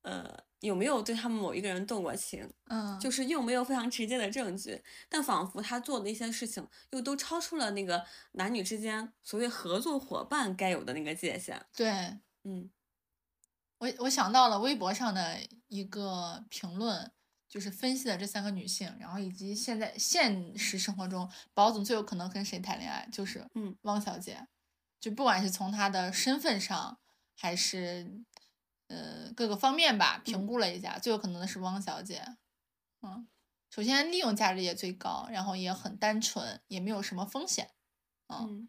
呃，有没有对他们某一个人动过情，嗯就是又没有非常直接的证据，但仿佛他做的一些事情又都超出了那个男女之间所谓合作伙伴该有的那个界限。对。嗯我我想到了微博上的一个评论，就是分析的这三个女性，然后以及现在现实生活中宝总最有可能跟谁谈恋爱，就是嗯汪小姐，就不管是从她的身份上，还是呃各个方面吧，评嗯估了一下，最有可能的是汪小姐。嗯，首先利用价值也最高，然后也很单纯，也没有什么风险。嗯嗯。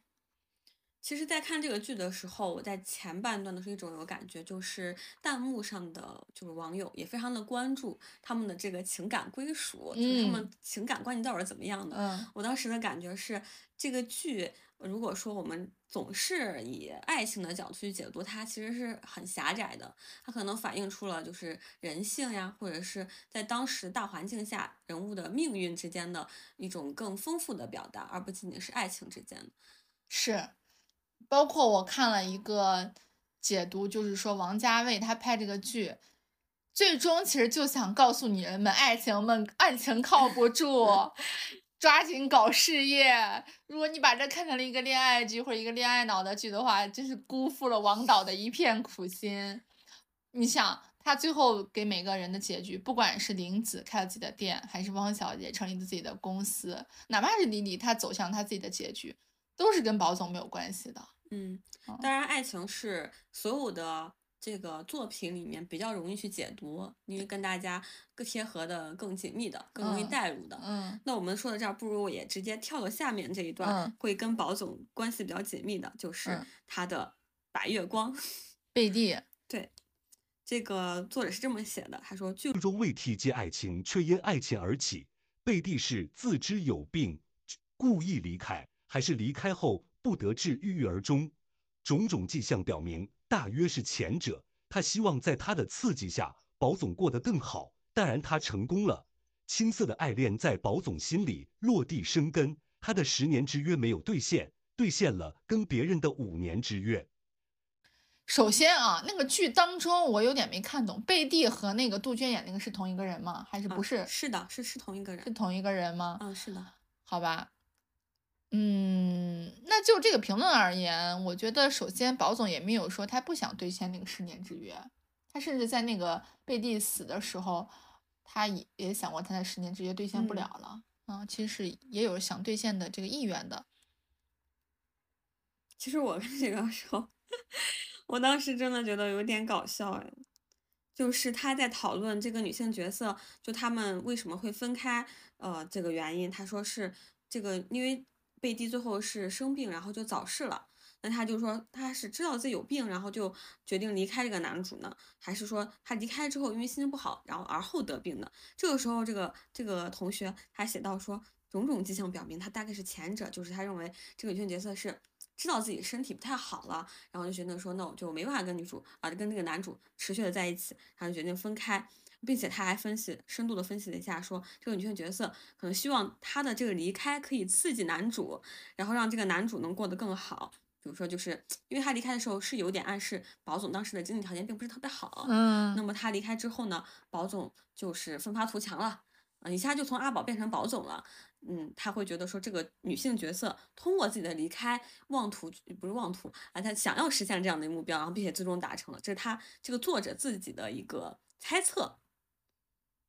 其实，在看这个剧的时候，我在前半段的是一种有感觉，就是弹幕上的就是网友也非常的关注他们的这个情感归属，就是他们嗯情感关系到底是怎么样的。嗯我当时的感觉是，这个剧如果说我们总是以爱情的角度去解读它，其实是很狭窄的。它可能反映出了就是人性呀，或者是在当时大环境下人物的命运之间的一种更丰富的表达，而不仅仅是爱情之间的。是，包括我看了一个解读，就是说王家卫他拍这个剧，最终其实就想告诉女人们，爱情们爱情靠不住，抓紧搞事业。如果你把这看成了一个恋爱剧或者一个恋爱脑的剧的话，真是辜负了王导的一片苦心。你想，他最后给每个人的结局，不管是林子开了自己的店，还是汪小姐成立了自己的公司，哪怕是李李她走向她自己的结局，都是跟宝总没有关系的。嗯哦，当然，爱情是所有的这个作品里面比较容易去解读，因为跟大家更贴合的、更紧密的、更容易嗯带入的。嗯那我们说到这儿，不如我也直接跳到下面这一段，嗯会跟宝总关系比较紧密的，就是嗯他的白月光。贝蒂，对这个作者是这么写的，他说：“剧剧中未提及爱情，却因爱情而起。贝蒂是自知有病，故意离开，还是离开后不得志郁郁而终？种种迹象表明，大约是前者。他希望在他的刺激下，宝总过得更好。当然，他成功了。青涩的爱恋在宝总心里落地生根，他的十年之约没有兑现，兑现了跟别人的五年之约。首先啊，那个剧当中我有点没看懂，贝蒂和那个杜鹃演那个是同一个人吗？还是啊不是？是的，是是同一个人。是同一个人吗？嗯，是的。好吧，嗯，那就这个评论而言，我觉得首先宝总也没有说他不想兑现那个十年之约，他甚至在那个贝蒂死的时候，他也也想过他的十年之约兑现不嗯。了了，啊，其实是也有想兑现的这个意愿的，其实我跟这个时候，我当时真的觉得有点搞笑哎，就是他在讨论这个女性角色，就他们为什么会分开，呃，这个原因，他说是这个因为贝蒂最后是生病，然后就早逝了。那他就说他是知道自己有病，然后就决定离开这个男主呢，还是说他离开之后因为心情不好，然后而后得病的？这个时候，这个这个同学还写到说，种种迹象表明他大概是前者，就是他认为这个女性角色是知道自己身体不太好了，然后就觉得说，那我就没办法跟女主啊，就跟这个男主持续的在一起，然后就决定分开，并且他还分析深度的分析了一下，说这个女性角色可能希望她的这个离开可以刺激男主，然后让这个男主能过得更好。比如说，就是因为他离开的时候是有点暗示宝总当时的经济条件并不是特别好，嗯那么他离开之后呢，宝总就是奋发图强了，啊，一下就从阿宝变成宝总了。嗯，他会觉得说这个女性角色通过自己的离开，妄图不是妄图啊，他想要实现这样的目标，然后并且最终达成了，这是他这个作者自己的一个猜测。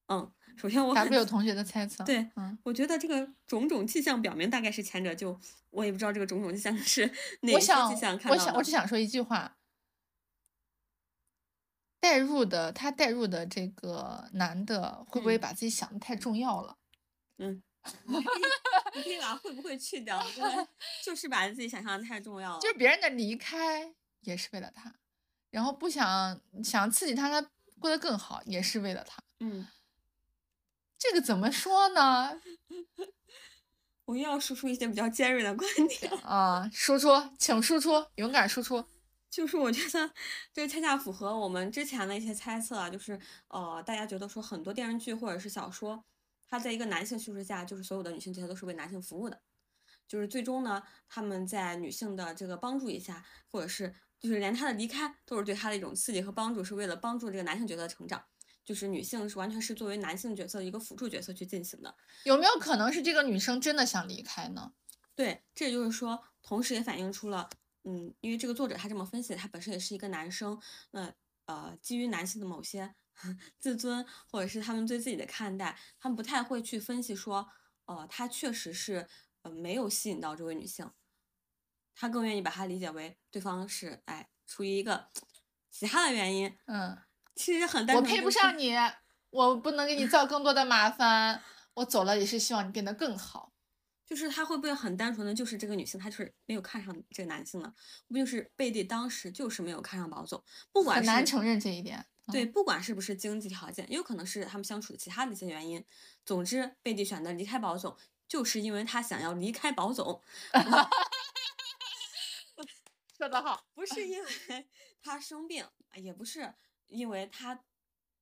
嗯，首先我还会有同学的猜测，对嗯，我觉得这个种种迹象表明大概是前者，就我也不知道这个种种迹象 是哪些我想迹象看我想我只想说一句话，代入的他代入的这个男的会不会嗯把自己想的太重要了？嗯，你可以你可以把会不会去掉，对，就是把自己想象的太重要了。就是别人的离开也是为了他，然后不想想刺激他，他过得更好也是为了他。嗯，这个怎么说呢？我又要输出一些比较尖锐的观点，啊，输出，请输出，勇敢输出。就是我觉得这恰恰符合我们之前的一些猜测啊，就是呃，大家觉得说很多电视剧或者是小说，它在一个男性叙事下，就是所有的女性角色都是为男性服务的，就是最终呢，他们在女性的这个帮助一下，或者是就是连他的离开都是对他的一种刺激和帮助，是为了帮助这个男性角色的成长。就是女性是完全是作为男性角色的一个辅助角色去进行的，有没有可能是这个女生真的想离开呢？对，这也就是说，同时也反映出了，嗯，因为这个作者他这么分析，他本身也是一个男生，那呃，基于男性的某些 自尊或者是他们对自己的看待，他们不太会去分析说，呃，他确实是呃没有吸引到这位女性，他更愿意把它理解为对方是哎出于一个 其他的原因，嗯，其实很单我，配不上，你，我不能给你造更多的麻烦，我走了也是希望你变得更好。就是他会不会很单纯的就是这个女性，她就是没有看上这个男性呢？不就是贝蒂当时就是没有看上宝总，不管很难承认这一点。对，嗯，不管是不是经济条件，也有可能是他们相处的其他的一些原因。总之，贝蒂选择离开宝总，就是因为他想要离开宝总，说得好。不是因为他生病，也不是因为他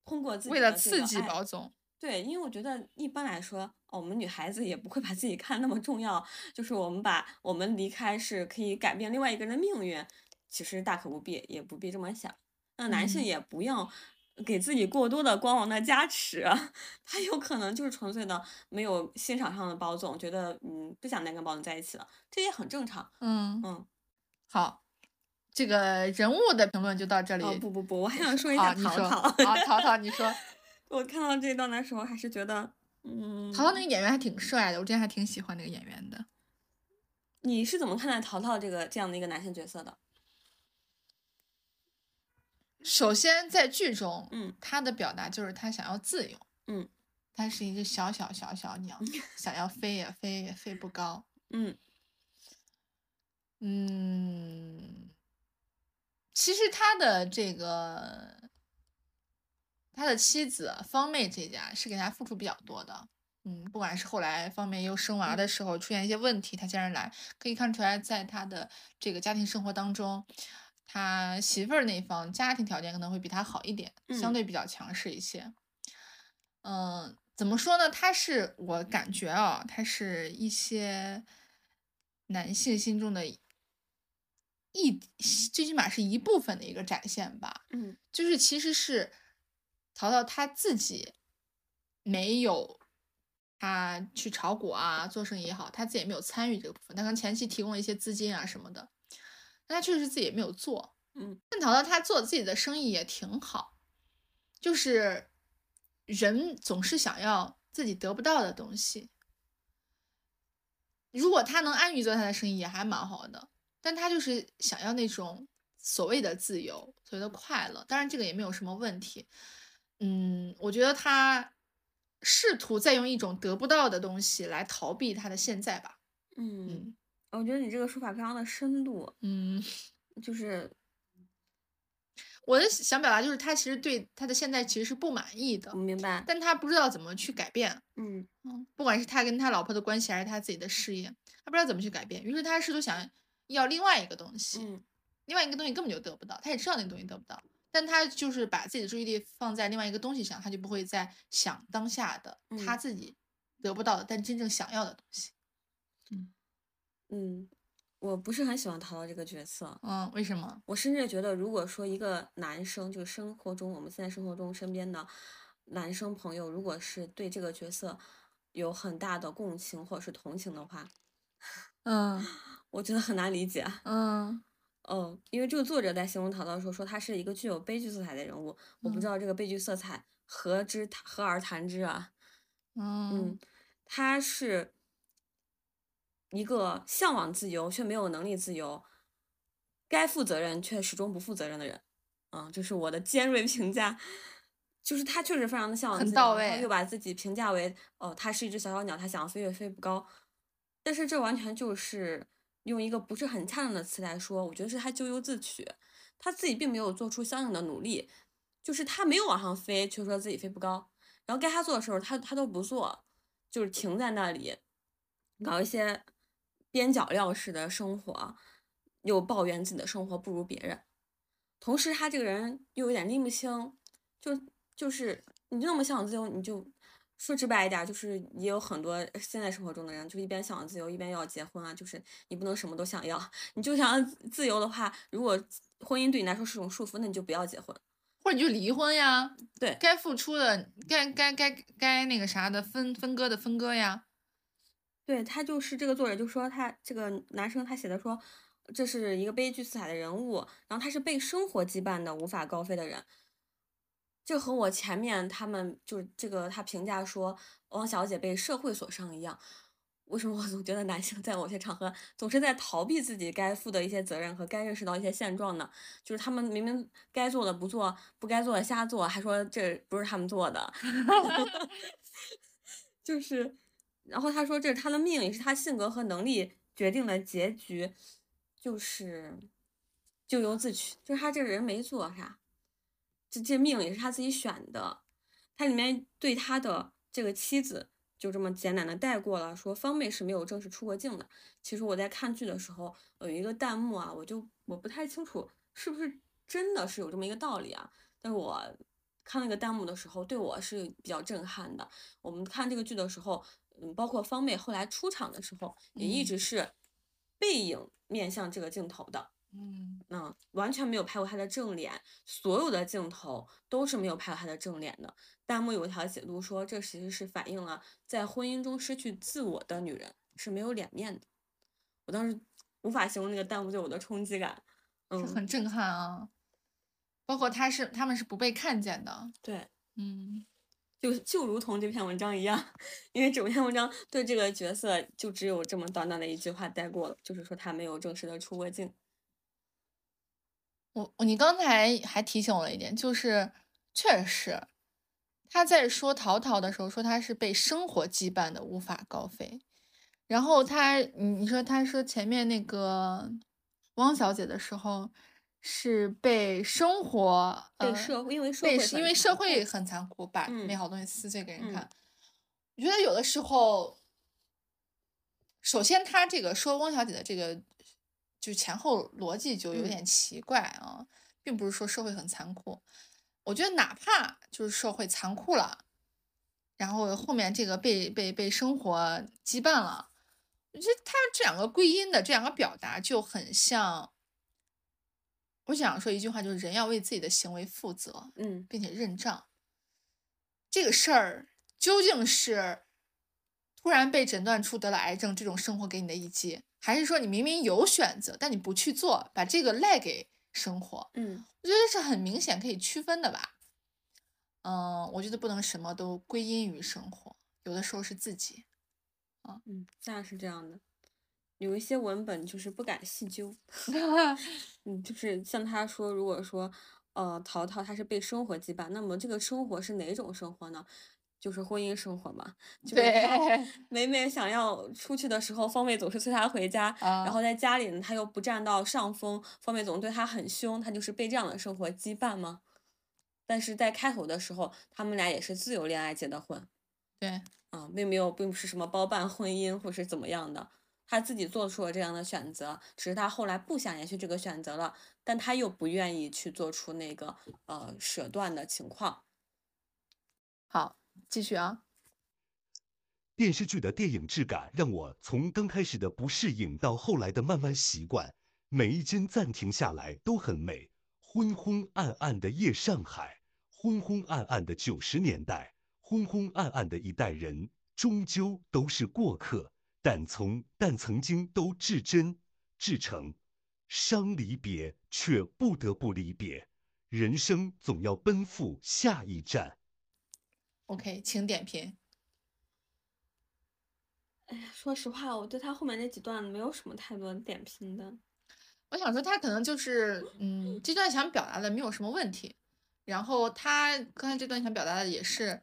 通过自己为了的刺激爱宝总，对，因为我觉得一般来说，哦我们女孩子也不会把自己看那么重要，就是我们把我们离开是可以改变另外一个人的命运，其实大可不必，也不必这么想。那男性嗯也不要给自己过多的光芒的加持，他有可能就是纯粹的没有欣赏上的包总，觉得嗯不想再跟包总在一起了，这也很正常。嗯，嗯，好，这个人物的评论就到这里。哦不不不，我还想说一啊，下淘你说，淘。啊，淘淘，你说，我看到这一段的时候，还是觉得嗯，淘淘那个演员还挺帅的，我之前还挺喜欢那个演员的。你是怎么看待淘淘这个这样的一个男性角色的？首先在剧中，嗯他的表达就是他想要自由，嗯，他是一只小小小小鸟，想要飞也飞也飞不高，嗯嗯，其实他的这个他的妻子方妹这家是给他付出比较多的，嗯，不管是后来方妹又生娃的时候出现一些问题，他家人来，可以看出来，在他的这个家庭生活当中，他媳妇儿那方家庭条件可能会比他好一点，相嗯对比较强势一些。嗯，怎么说呢？他是我感觉啊，他是一些男性心中的一，最起码是一部分的一个展现吧。嗯就是其实是淘淘他自己没有他去炒股啊、做生意也好，他自己也没有参与这个部分。他可能前期提供了一些资金啊什么的，但他确实自己也没有做。嗯但淘淘他做自己的生意也挺好，就是人总是想要自己得不到的东西。如果他能安于做他的生意，也还蛮好的。但他就是想要那种所谓的自由，所谓的快乐。当然，这个也没有什么问题。嗯，我觉得他试图在用一种得不到的东西来逃避他的现在吧。嗯，嗯我觉得你这个说法非常的深度，嗯，就是我的想表达就是，他其实对他的现在其实是不满意的我，明白，但他不知道怎么去改变。嗯嗯，不管是他跟他老婆的关系，还是他自己的事业，他不知道怎么去改变。于是他试图想要另外一个东西，嗯另外一个东西根本就得不到，他也知道那个东西得不到，但他就是把自己的注意力放在另外一个东西上，他就不会再想当下的他嗯自己得不到的，但真正想要的东西。嗯，我不是很喜欢淘淘这个角色，嗯，为什么？我甚至觉得，如果说一个男生，就是生活中我们现在生活中身边的男生朋友，如果是对这个角色有很大的共情或者是同情的话，嗯 我觉得很难理解。嗯哦，因为这个作者在形容淘淘的时候说他是一个具有悲剧色彩的人物，我不知嗯道这个悲剧色彩何之何而谈之啊？嗯嗯，他是一个向往自由却没有能力自由，该负责任却始终不负责任的人。嗯，这是我的尖锐评价。就是他确实非常的向往自由，到位然后又把自己评价为哦，他是一只小小鸟，他想飞也飞不高。但是这完全就是用一个不是很恰当的词来说，我觉得是他咎由自取，他自己并没有做出相应的努力，就是他没有往上飞，却说自己飞不高。然后该他做的时候，他他都不做，就是停在那里，搞一些边角料式的生活，又抱怨自己的生活不如别人。同时，他这个人又有点拎不清，就就是你那么向往自由，你就说直白一点，就是也有很多现在生活中的人，就一边想要自由，一边要结婚啊，就是你不能什么都想要，你就想要自由的话，如果婚姻对你来说是种束缚，那你就不要结婚。或者你就离婚呀，对该付出的，该该该该那个啥的分分割的分割呀。对他就是这个作者就说他这个男生他写的说这是一个悲剧色彩的人物，然后他是被生活羁绊的无法高飞的人。这和我前面他们就是这个他评价说汪小姐被社会所伤一样。为什么我总觉得男性在某些场合总是在逃避自己该负的一些责任和该认识到一些现状呢？就是他们明明该做的不做，不该做的瞎做，还说这不是他们做的 就是。然后他说这是他的命，也是他性格和能力决定的结局，就是咎由自取，就是他这个人没做啥，这这命也是他自己选的。他里面对他的这个妻子就这么简短的带过了，说方妹是没有正式出过境的。其实我在看剧的时候有一个弹幕啊，我就我不太清楚是不是真的是有这么一个道理啊，但是我看那个弹幕的时候对我是比较震撼的。我们看这个剧的时候。嗯，包括方妹后来出场的时候，也一直是背影面向这个镜头的，嗯嗯，完全没有拍过他的正脸，所有的镜头都是没有拍过他的正脸的。弹幕有一条解读说，这其实是反映了在婚姻中失去自我的女人是没有脸面的。我当时无法形容那个弹幕对我的冲击感，嗯，是很震撼啊。包括他是他们是不被看见的，对。嗯就就如同这篇文章一样，因为整篇文章对这个角色就只有这么短短的一句话带过了，就是说他没有正式的出过镜。我你刚才还提醒我了一点，就是确实他在说陶陶的时候说他是被生活羁绊的无法高飞，然后他你你说他说前面那个汪小姐的时候是被生活被社因为社会因为社会很残酷，把美好东西撕碎给人看。我觉得有的时候，首先他这个说汪小姐的这个。就前后逻辑就有点奇怪啊，并不是说社会很残酷，我觉得哪怕就是社会残酷了，然后后面这个被被被生活羁绊了，我觉得他这两个归因的这两个表达就很像。我想说一句话，就是人要为自己的行为负责，嗯，并且认账。这个事儿究竟是突然被诊断出得了癌症，这种生活给你的一击？还是说你明明有选择，但你不去做，把这个赖给生活？嗯，我觉得是很明显可以区分的吧。嗯，我觉得不能什么都归因于生活，有的时候是自己。啊，嗯，那是这样的。有一些文本就是不敢细究。嗯，就是像他说，如果说呃，淘淘他是被生活羁绊，那么这个生活是哪种生活呢？就是婚姻生活嘛，就是。每每想要出去的时候，方妹总是催她回家，然后在家里呢，他又不占到上风，方妹总对他很凶，他就是被这样的生活羁绊吗？但是在开头的时候，他们俩也是自由恋爱结的婚，对，啊，并没有，并不是什么包办婚姻或是怎么样的，他自己做出了这样的选择，只是他后来不想延续这个选择了，但他又不愿意去做出那个呃舍断的情况。好。继续啊！电视剧的电影质感让我从刚开始的不适应到后来的慢慢习惯，每一帧暂停下来都很美。昏昏暗暗的夜上海，昏昏暗暗的九十年代，昏昏暗暗的一代人，终究都是过客。但从但曾经都至真至诚，伤离别却不得不离别，人生总要奔赴下一站。OK，请点评。哎呀，说实话，我对他后面那几段没有什么太多点评的。我想说，他可能就是，嗯，这段想表达的没有什么问题。然后他刚才这段想表达的也是，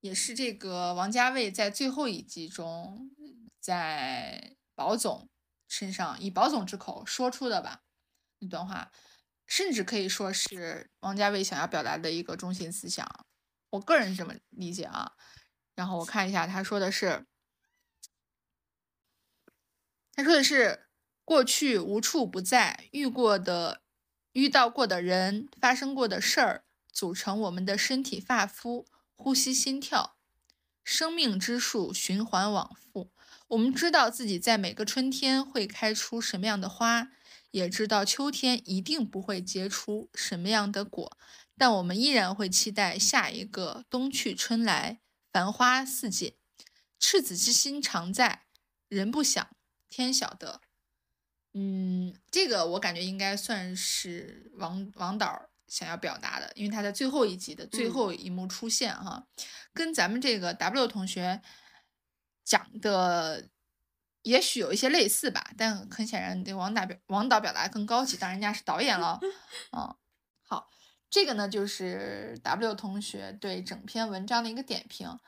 也是这个王家卫在最后一集中，在宝总身上以宝总之口说出的吧，那段话，甚至可以说是王家卫想要表达的一个中心思想。我个人这么理解啊，然后我看一下，他说的是，他说的是过去无处不在，遇过的、遇到过的人、发生过的事儿，组成我们的身体、发肤、呼吸、心跳，生命之树循环往复。我们知道自己在每个春天会开出什么样的花，也知道秋天一定不会结出什么样的果。但我们依然会期待下一个冬去春来，繁花似锦。赤子之心常在，人不想，天晓得。嗯，这个我感觉应该算是王王导想要表达的，因为他在最后一集的最后一幕出现哈，跟咱们这个 W 同学讲的也许有一些类似吧，但很显然，这王导表王导表达更高级，当然人家是导演了，嗯。这个呢，就是 W 同学对整篇文章的一个点评。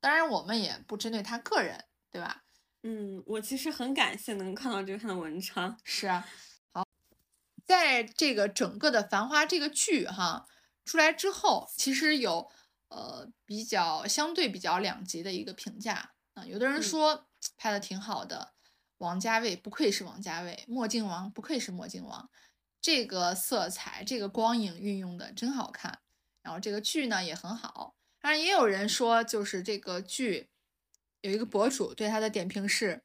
当然，我们也不针对他个人，对吧？嗯，我其实很感谢能看到这篇文章。是啊，好，在这个整个的《繁花》这个剧哈出来之后，其实有呃比较相对比较两极的一个评价啊。有的人说拍的挺好的，王家卫不愧是王家卫，墨镜王不愧是墨镜王。这个色彩，这个光影运用的真好看，然后这个剧呢也很好。当然，也有人说，就是这个剧有一个博主对他的点评是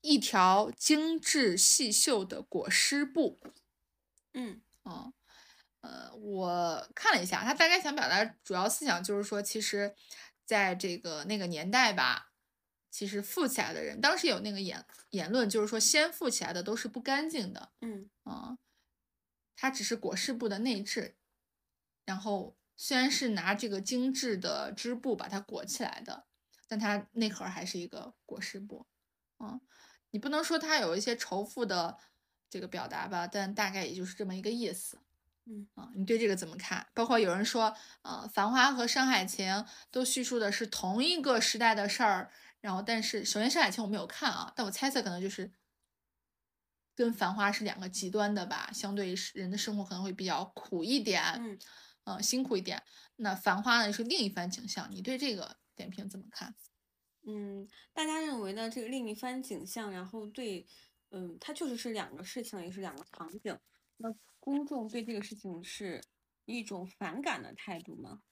一条精致细绣的裹尸布。嗯，哦，呃，我看了一下，他大概想表达主要思想就是说，其实在这个那个年代吧，其实富起来的人，当时有那个言言论，就是说先富起来的都是不干净的。嗯，啊。它只是裹尸布的内置，然后虽然是拿这个精致的织布把它裹起来的，但它内核还是一个裹尸布。嗯，你不能说它有一些仇富的这个表达吧，但大概也就是这么一个意思。嗯啊，你对这个怎么看？包括有人说，呃，《繁花》和《山海情》都叙述的是同一个时代的事儿，然后但是首先《山海情》我没有看啊，但我猜测可能就是跟《繁花》是两个极端的吧，相对人的生活可能会比较苦一点，嗯，呃，辛苦一点。那《繁花》呢是另一番景象，你对这个点评怎么看？嗯，大家认为呢，这个另一番景象，然后对，嗯，它确实是两个事情，也是两个场景。那公众对这个事情是一种反感的态度吗？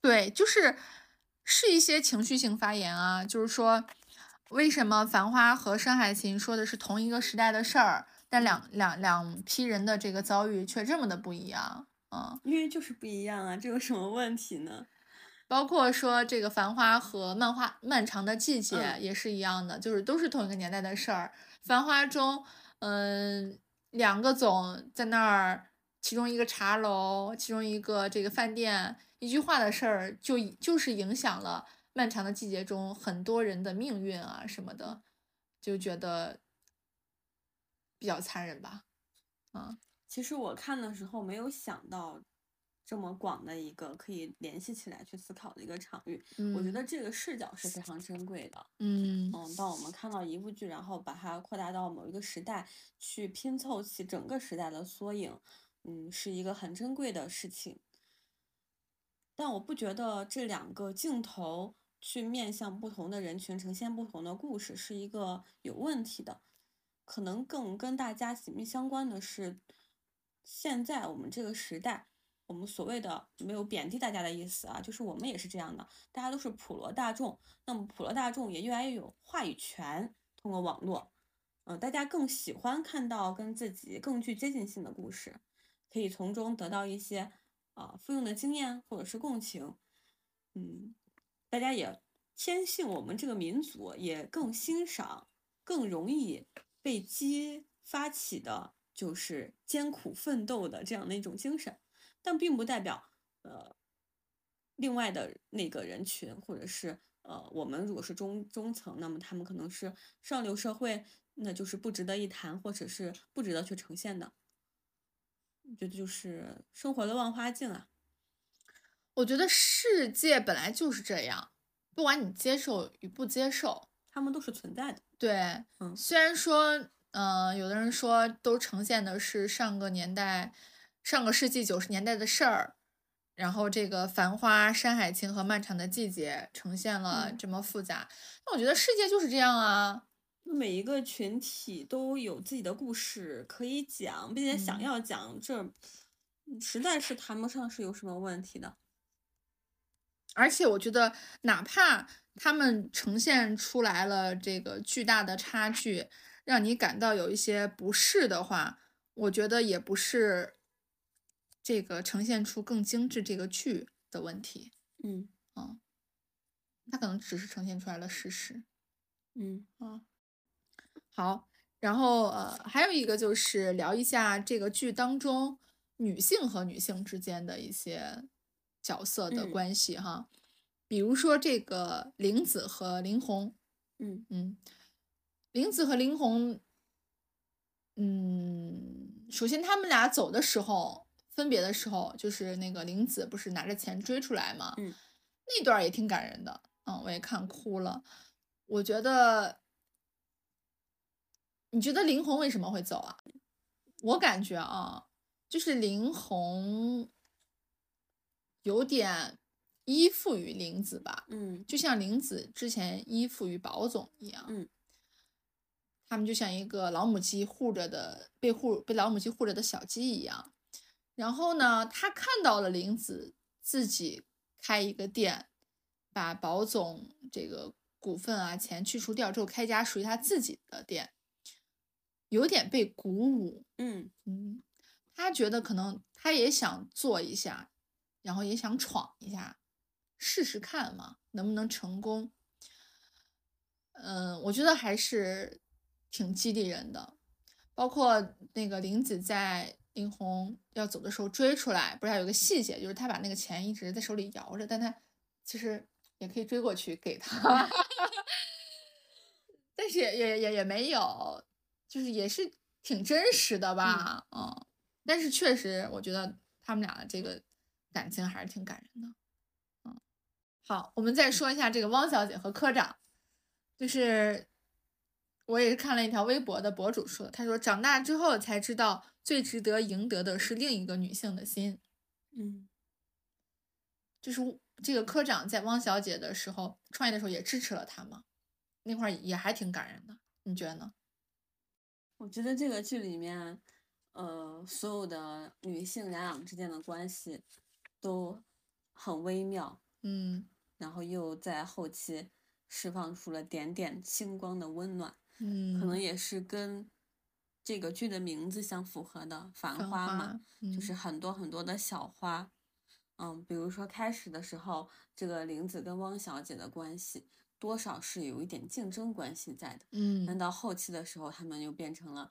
对，就是是一些情绪性发言啊，就是说，为什么《繁花》和《山海情》说的是同一个时代的事儿，但两两两批人的这个遭遇却这么的不一样？嗯，因为就是不一样啊，这有什么问题呢？包括说这个《繁花》和《漫画漫长的季节》嗯也是一样的，就是都是同一个年代的事儿。《繁花》中，嗯，两个总在那儿，其中一个茶楼，其中一个这个饭店，一句话的事儿，就就是影响了《漫长的季节》中很多人的命运啊什么的，就觉得比较残忍吧。啊，其实我看的时候没有想到这么广的一个可以联系起来去思考的一个场域，我觉得这个视角是非常珍贵的。嗯，嗯，当我们看到一部剧，然后把它扩大到某一个时代，去拼凑起整个时代的缩影，嗯，是一个很珍贵的事情。但我不觉得这两个镜头去面向不同的人群，呈现不同的故事是一个有问题的。可能更跟大家紧密相关的是，现在我们这个时代，我们所谓的没有贬低大家的意思啊，就是我们也是这样的，大家都是普罗大众，那么普罗大众也越来越有话语权，通过网络，嗯、大家更喜欢看到跟自己更具接近性的故事，可以从中得到一些啊、复用的经验或者是共情，嗯，大家也天性我们这个民族也更欣赏，更容易被激发起的就是艰苦奋斗的这样的一种精神，但并不代表呃另外的那个人群或者是呃我们如果是中中层，那么他们可能是上流社会，那就是不值得一谈，或者是不值得去呈现的。我觉得就是生活的万花镜啊，我觉得世界本来就是这样，不管你接受与不接受，他们都是存在的。对，嗯虽然说，嗯、有的人说都呈现的是上个年代、上个世纪九十年代的事儿，然后这个《繁花》《山海情》和《漫长的季节》呈现了嗯这么复杂，那我觉得世界就是这样啊，每一个群体都有自己的故事可以讲，并且想嗯要讲，这实在是谈不上是有什么问题的。而且我觉得，哪怕他们呈现出来了这个巨大的差距，让你感到有一些不适的话，我觉得也不是这个呈现出更精致这个剧的问题，嗯。它可能只是呈现出来了事实。嗯。好，然后呃，还有一个就是聊一下这个剧当中女性和女性之间的一些角色的嗯关系哈，比如说这个玲子和林红，嗯嗯，玲子和林红，嗯，首先他们俩走的时候，分别的时候，就是那个玲子不是拿着钱追出来嘛，嗯，那段也挺感人的，嗯，我也看哭了。我觉得，你觉得林红为什么会走啊？我感觉啊，就是林红有点依附于玲子吧，嗯就像玲子之前依附于宝总一样，嗯，他们就像一个老母鸡护着的被护被老母鸡护着的小鸡一样。然后呢，他看到了玲子自己开一个店，把宝总这个股份啊钱去除掉之后，开家属于他自己的店，有点被鼓舞。嗯嗯，他觉得可能他也想做一下，然后也想闯一下，试试看嘛，能不能成功。嗯，我觉得还是挺激励人的。包括那个林子在林红要走的时候追出来，不是还有个细节，就是他把那个钱一直在手里摇着，但他其实也可以追过去给他，但是也也也也没有，就是也是挺真实的吧，嗯，但是确实我觉得他们俩的这个感情还是挺感人的，嗯，好，我们再说一下这个汪小姐和科长，就是我也是看了一条微博的博主说，他说长大之后才知道最值得赢得的是另一个女性的心，嗯，就是这个科长在汪小姐的时候创业的时候也支持了她嘛，那块儿也还挺感人的，你觉得呢？我觉得这个剧里面，呃，所有的女性两两之间的关系都很微妙，嗯。然后又在后期释放出了点点星光的温暖，嗯，可能也是跟这个剧的名字相符合的《繁繁花》嘛，花就是嗯。很多很多的小花。嗯，比如说开始的时候，这个玲子跟汪小姐的关系多少是有一点竞争关系在的。嗯。但。嗯到后期的时候，她们又变成了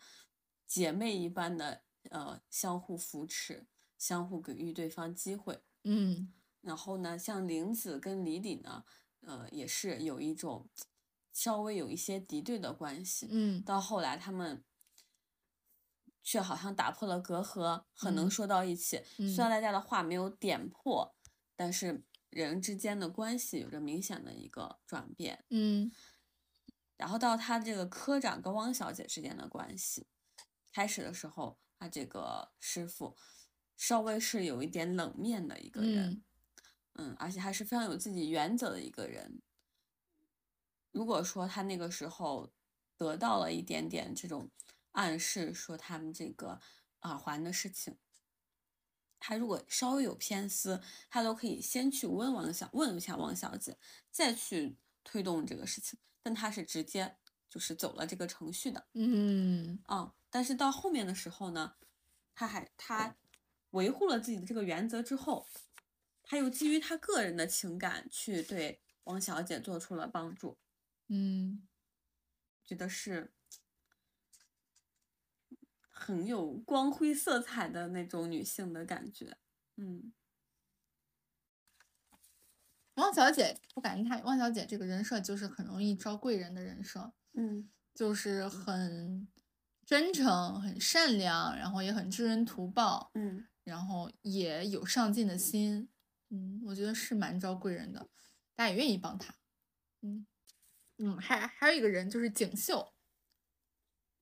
姐妹一般的，呃，相互扶持，相互给予对方机会。嗯然后呢，像玲子跟李李呢，呃，也是有一种稍微有一些敌对的关系。嗯到后来，他们却好像打破了隔阂，很能嗯说到一起。虽然大家的话没有点破，但是人之间的关系有着明显的一个转变。嗯然后到他这个科长跟汪小姐之间的关系，开始的时候，他这个师傅稍微是有一点冷面的一个人，嗯而且还是非常有自己原则的一个人。如果说他那个时候得到了一点点这种暗示，说他们这个耳环的事情，他如果稍微有偏私，他都可以先去问王小问一下王小姐，再去推动这个事情。但他是直接就是走了这个程序的，嗯啊、但是到后面的时候呢，他还他维护了自己的这个原则之后，他又基于他个人的情感去对王小姐做出了帮助，嗯。觉得是很有光辉色彩的那种女性的感觉，嗯。汪小姐，我感觉她汪小姐这个人设就是很容易招贵人的人设，嗯。就是很真诚、很善良，然后也很知恩图报，嗯然后也有上进的心。嗯，我觉得是蛮招贵人的，大家也愿意帮他。嗯嗯，还还有一个人就是景秀，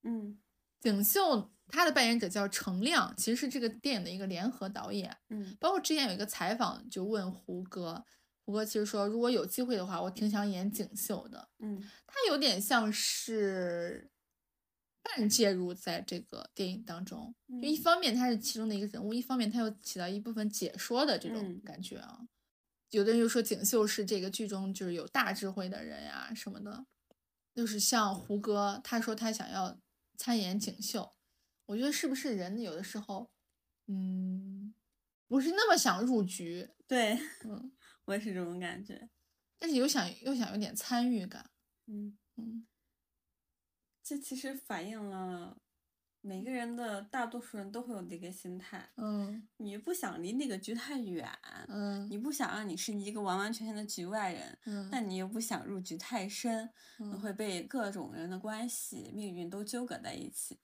嗯景秀他的扮演者叫程亮，其实是这个电影的一个联合导演。嗯包括之前有一个采访，就问胡歌，胡歌其实说，如果有机会的话，我挺想演景秀的。嗯他有点像是半介入在这个电影当中，就一嗯。方面他是其中的一个人物，一方面他又起到一部分解说的这种嗯。感觉啊。有的人又说景秀是这个剧中就是有大智慧的人呀、什么的，就是像胡歌，他说他想要参演景秀，我觉得是不是人有的时候，嗯，不是那么想入局，对，嗯，我也是这种感觉，但是又想又想有点参与感，嗯。嗯这其实反映了每个人的大多数人都会有这个心态，嗯你不想离那个局太远，嗯你不想让你是一个完完全全的局外人，嗯，但你又不想入局太深，你嗯会被各种人的关系、命运都纠葛在一起。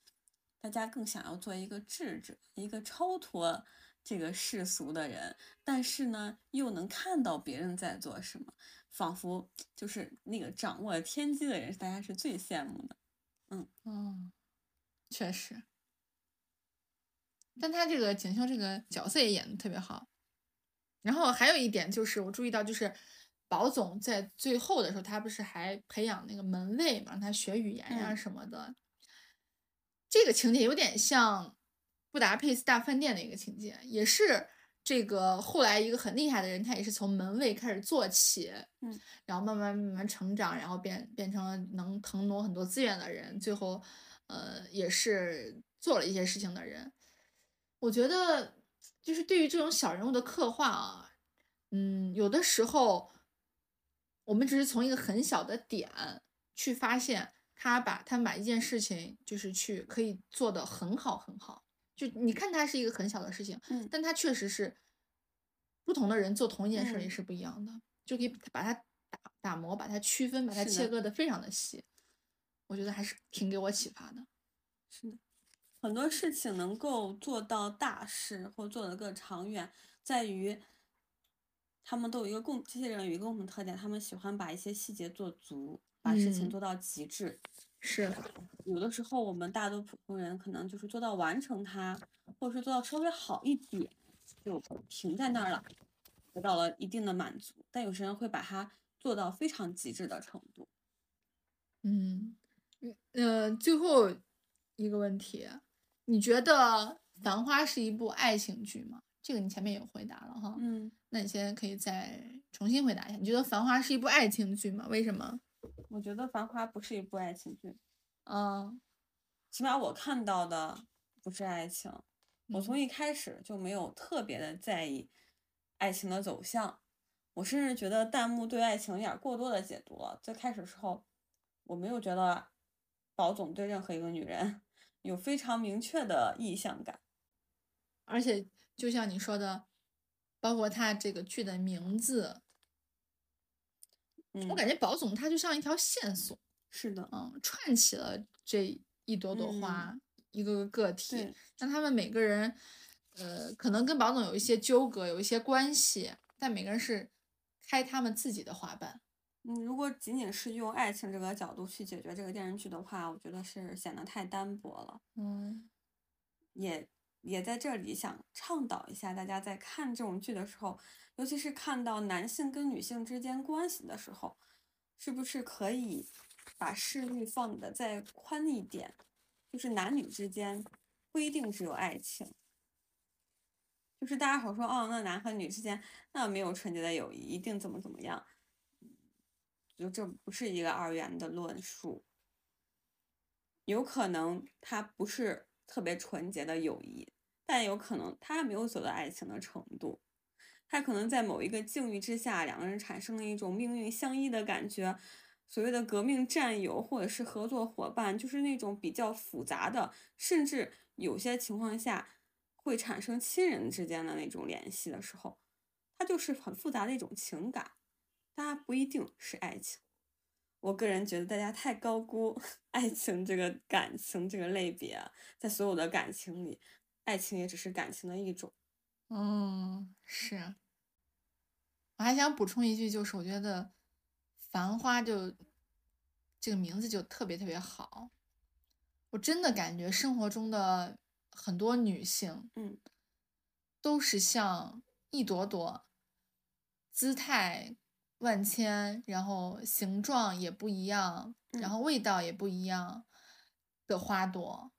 大家更想要做一个智者，一个超脱这个世俗的人，但是呢，又能看到别人在做什么，仿佛就是那个掌握天机的人，大家是最羡慕的。嗯，确实。但他这个锦绣这个角色也演的特别好。然后还有一点就是我注意到，就是宝总在最后的时候，他不是还培养那个门卫嘛，让他学语言呀嗯什么的。这个情节有点像《布达佩斯大饭店》的一个情节，也是这个后来一个很厉害的人，他也是从门卫开始做起，嗯，然后慢慢慢慢成长，然后变变成了能腾挪很多资源的人，最后，呃，也是做了一些事情的人。我觉得，就是对于这种小人物的刻画啊，嗯，有的时候我们只是从一个很小的点去发现他把他把一件事情就是去可以做的很好很好。就你看它是一个很小的事情，嗯但它确实是不同的人做同一件事也嗯是不一样的，就可以把它打打磨，把它区分，把它切割的非常的细。我觉得还是挺给我启发的。是的，很多事情能够做到大事或做得更长远，在于他们都有一个共，这些人有一个共同特点，他们喜欢把一些细节做足，把事情嗯做到极致。是，有的时候我们大多普通人可能就是做到完成它，或者是做到稍微好一点，就停在那儿了，得到了一定的满足。但有些人会把它做到非常极致的程度。嗯，嗯呃，最后一个问题，你觉得《繁花》是一部爱情剧吗？这个你前面也回答了哈，嗯，那你现在可以再重新回答一下，你觉得《繁花》是一部爱情剧吗？为什么？我觉得《繁花》不是一部爱情剧，嗯起码我看到的不是爱情。我从嗯一开始就没有特别的在意爱情的走向，我甚至觉得弹幕对爱情有点过多的解读了。最开始时候，我没有觉得宝总对任何一个女人 有非常明确的意向感。而且就像你说的，包括他这个剧的名字，嗯，我感觉宝总他就像一条线索，是的，嗯，串起了这一朵朵花，一个个个体对，让他们每个人，呃，可能跟宝总有一些纠葛，有一些关系，但每个人是开他们自己的花瓣。嗯，如果仅仅是用爱情这个角度去解决这个电视剧的话，我觉得是显得太单薄了。嗯也也在这里想倡导一下，大家在看这种剧的时候，尤其是看到男性跟女性之间关系的时候，是不是可以把视域放得再宽一点？就是男女之间不一定只有爱情，就是大家好说哦，那男和女之间那没有纯洁的友谊，一定怎么怎么样，就这不是一个二元的论述。有可能它不是特别纯洁的友谊，但有可能他没有走到爱情的程度，他可能在某一个境遇之下，两个人产生了一种命运相依的感觉。所谓的革命战友或者是合作伙伴，就是那种比较复杂的，甚至有些情况下会产生亲人之间的那种联系的时候，它就是很复杂的一种情感，它不一定是爱情。我个人觉得大家太高估 爱情这个感情这个类别，在所有的感情里，爱情也只是感情的一种。嗯，是。我还想补充一句，就是我觉得《繁花》就这个名字就特别特别好，我真的感觉生活中的很多女性，嗯，都是像一朵朵姿态万千，然后形状也不一样，然嗯后味道也不一样的花朵。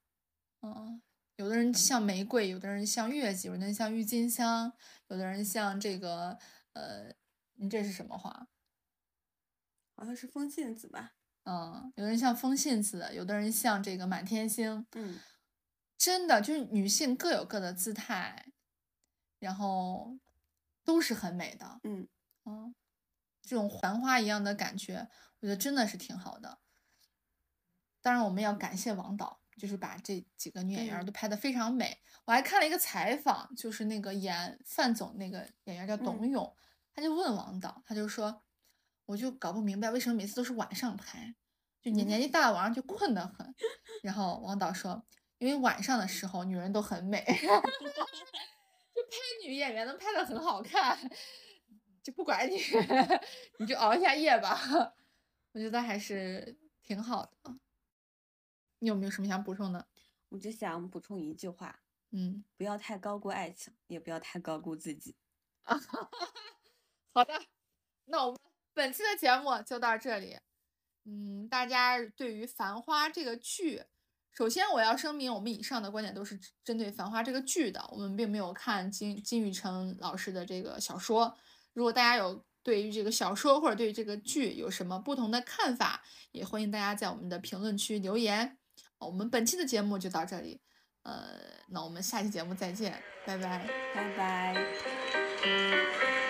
嗯，有的人像玫瑰，有的人像月季，有的人像郁金香，有的人像这个呃，你这是什么花？好像是风信子吧？嗯，有的人像风信子，有的人像这个满天星。嗯，真的就是女性各有各的姿态，然后都是很美的。嗯嗯，这种繁花一样的感觉，我觉得真的是挺好的。当然，我们要感谢王导，就是把这几个女演员都拍得非常美。我还看了一个采访，就是那个演范总那个演员叫董嗯勇，他就问王导，他就说，我就搞不明白为什么每次都是晚上拍，就年嗯年纪大了晚上就困得很。然后王导说，因为晚上的时候女人都很美，就拍女演员能拍得很好看，就不管你，你就熬一下夜吧。我觉得还是挺好的。你有没有什么想补充的？我只想补充一句话：嗯，不要太高估爱情，也不要太高估自己。好的，那我们本期的节目就到这里。嗯，大家对于《繁花》这个剧，首先我要声明，我们以上的观点都是针对《繁花》这个剧的，我们并没有看金金宇澄老师的这个小说。如果大家有对于这个小说或者对于这个剧有什么不同的看法，也欢迎大家在我们的评论区留言。我们本期的节目就到这里，呃，那我们下期节目再见，拜拜。拜拜。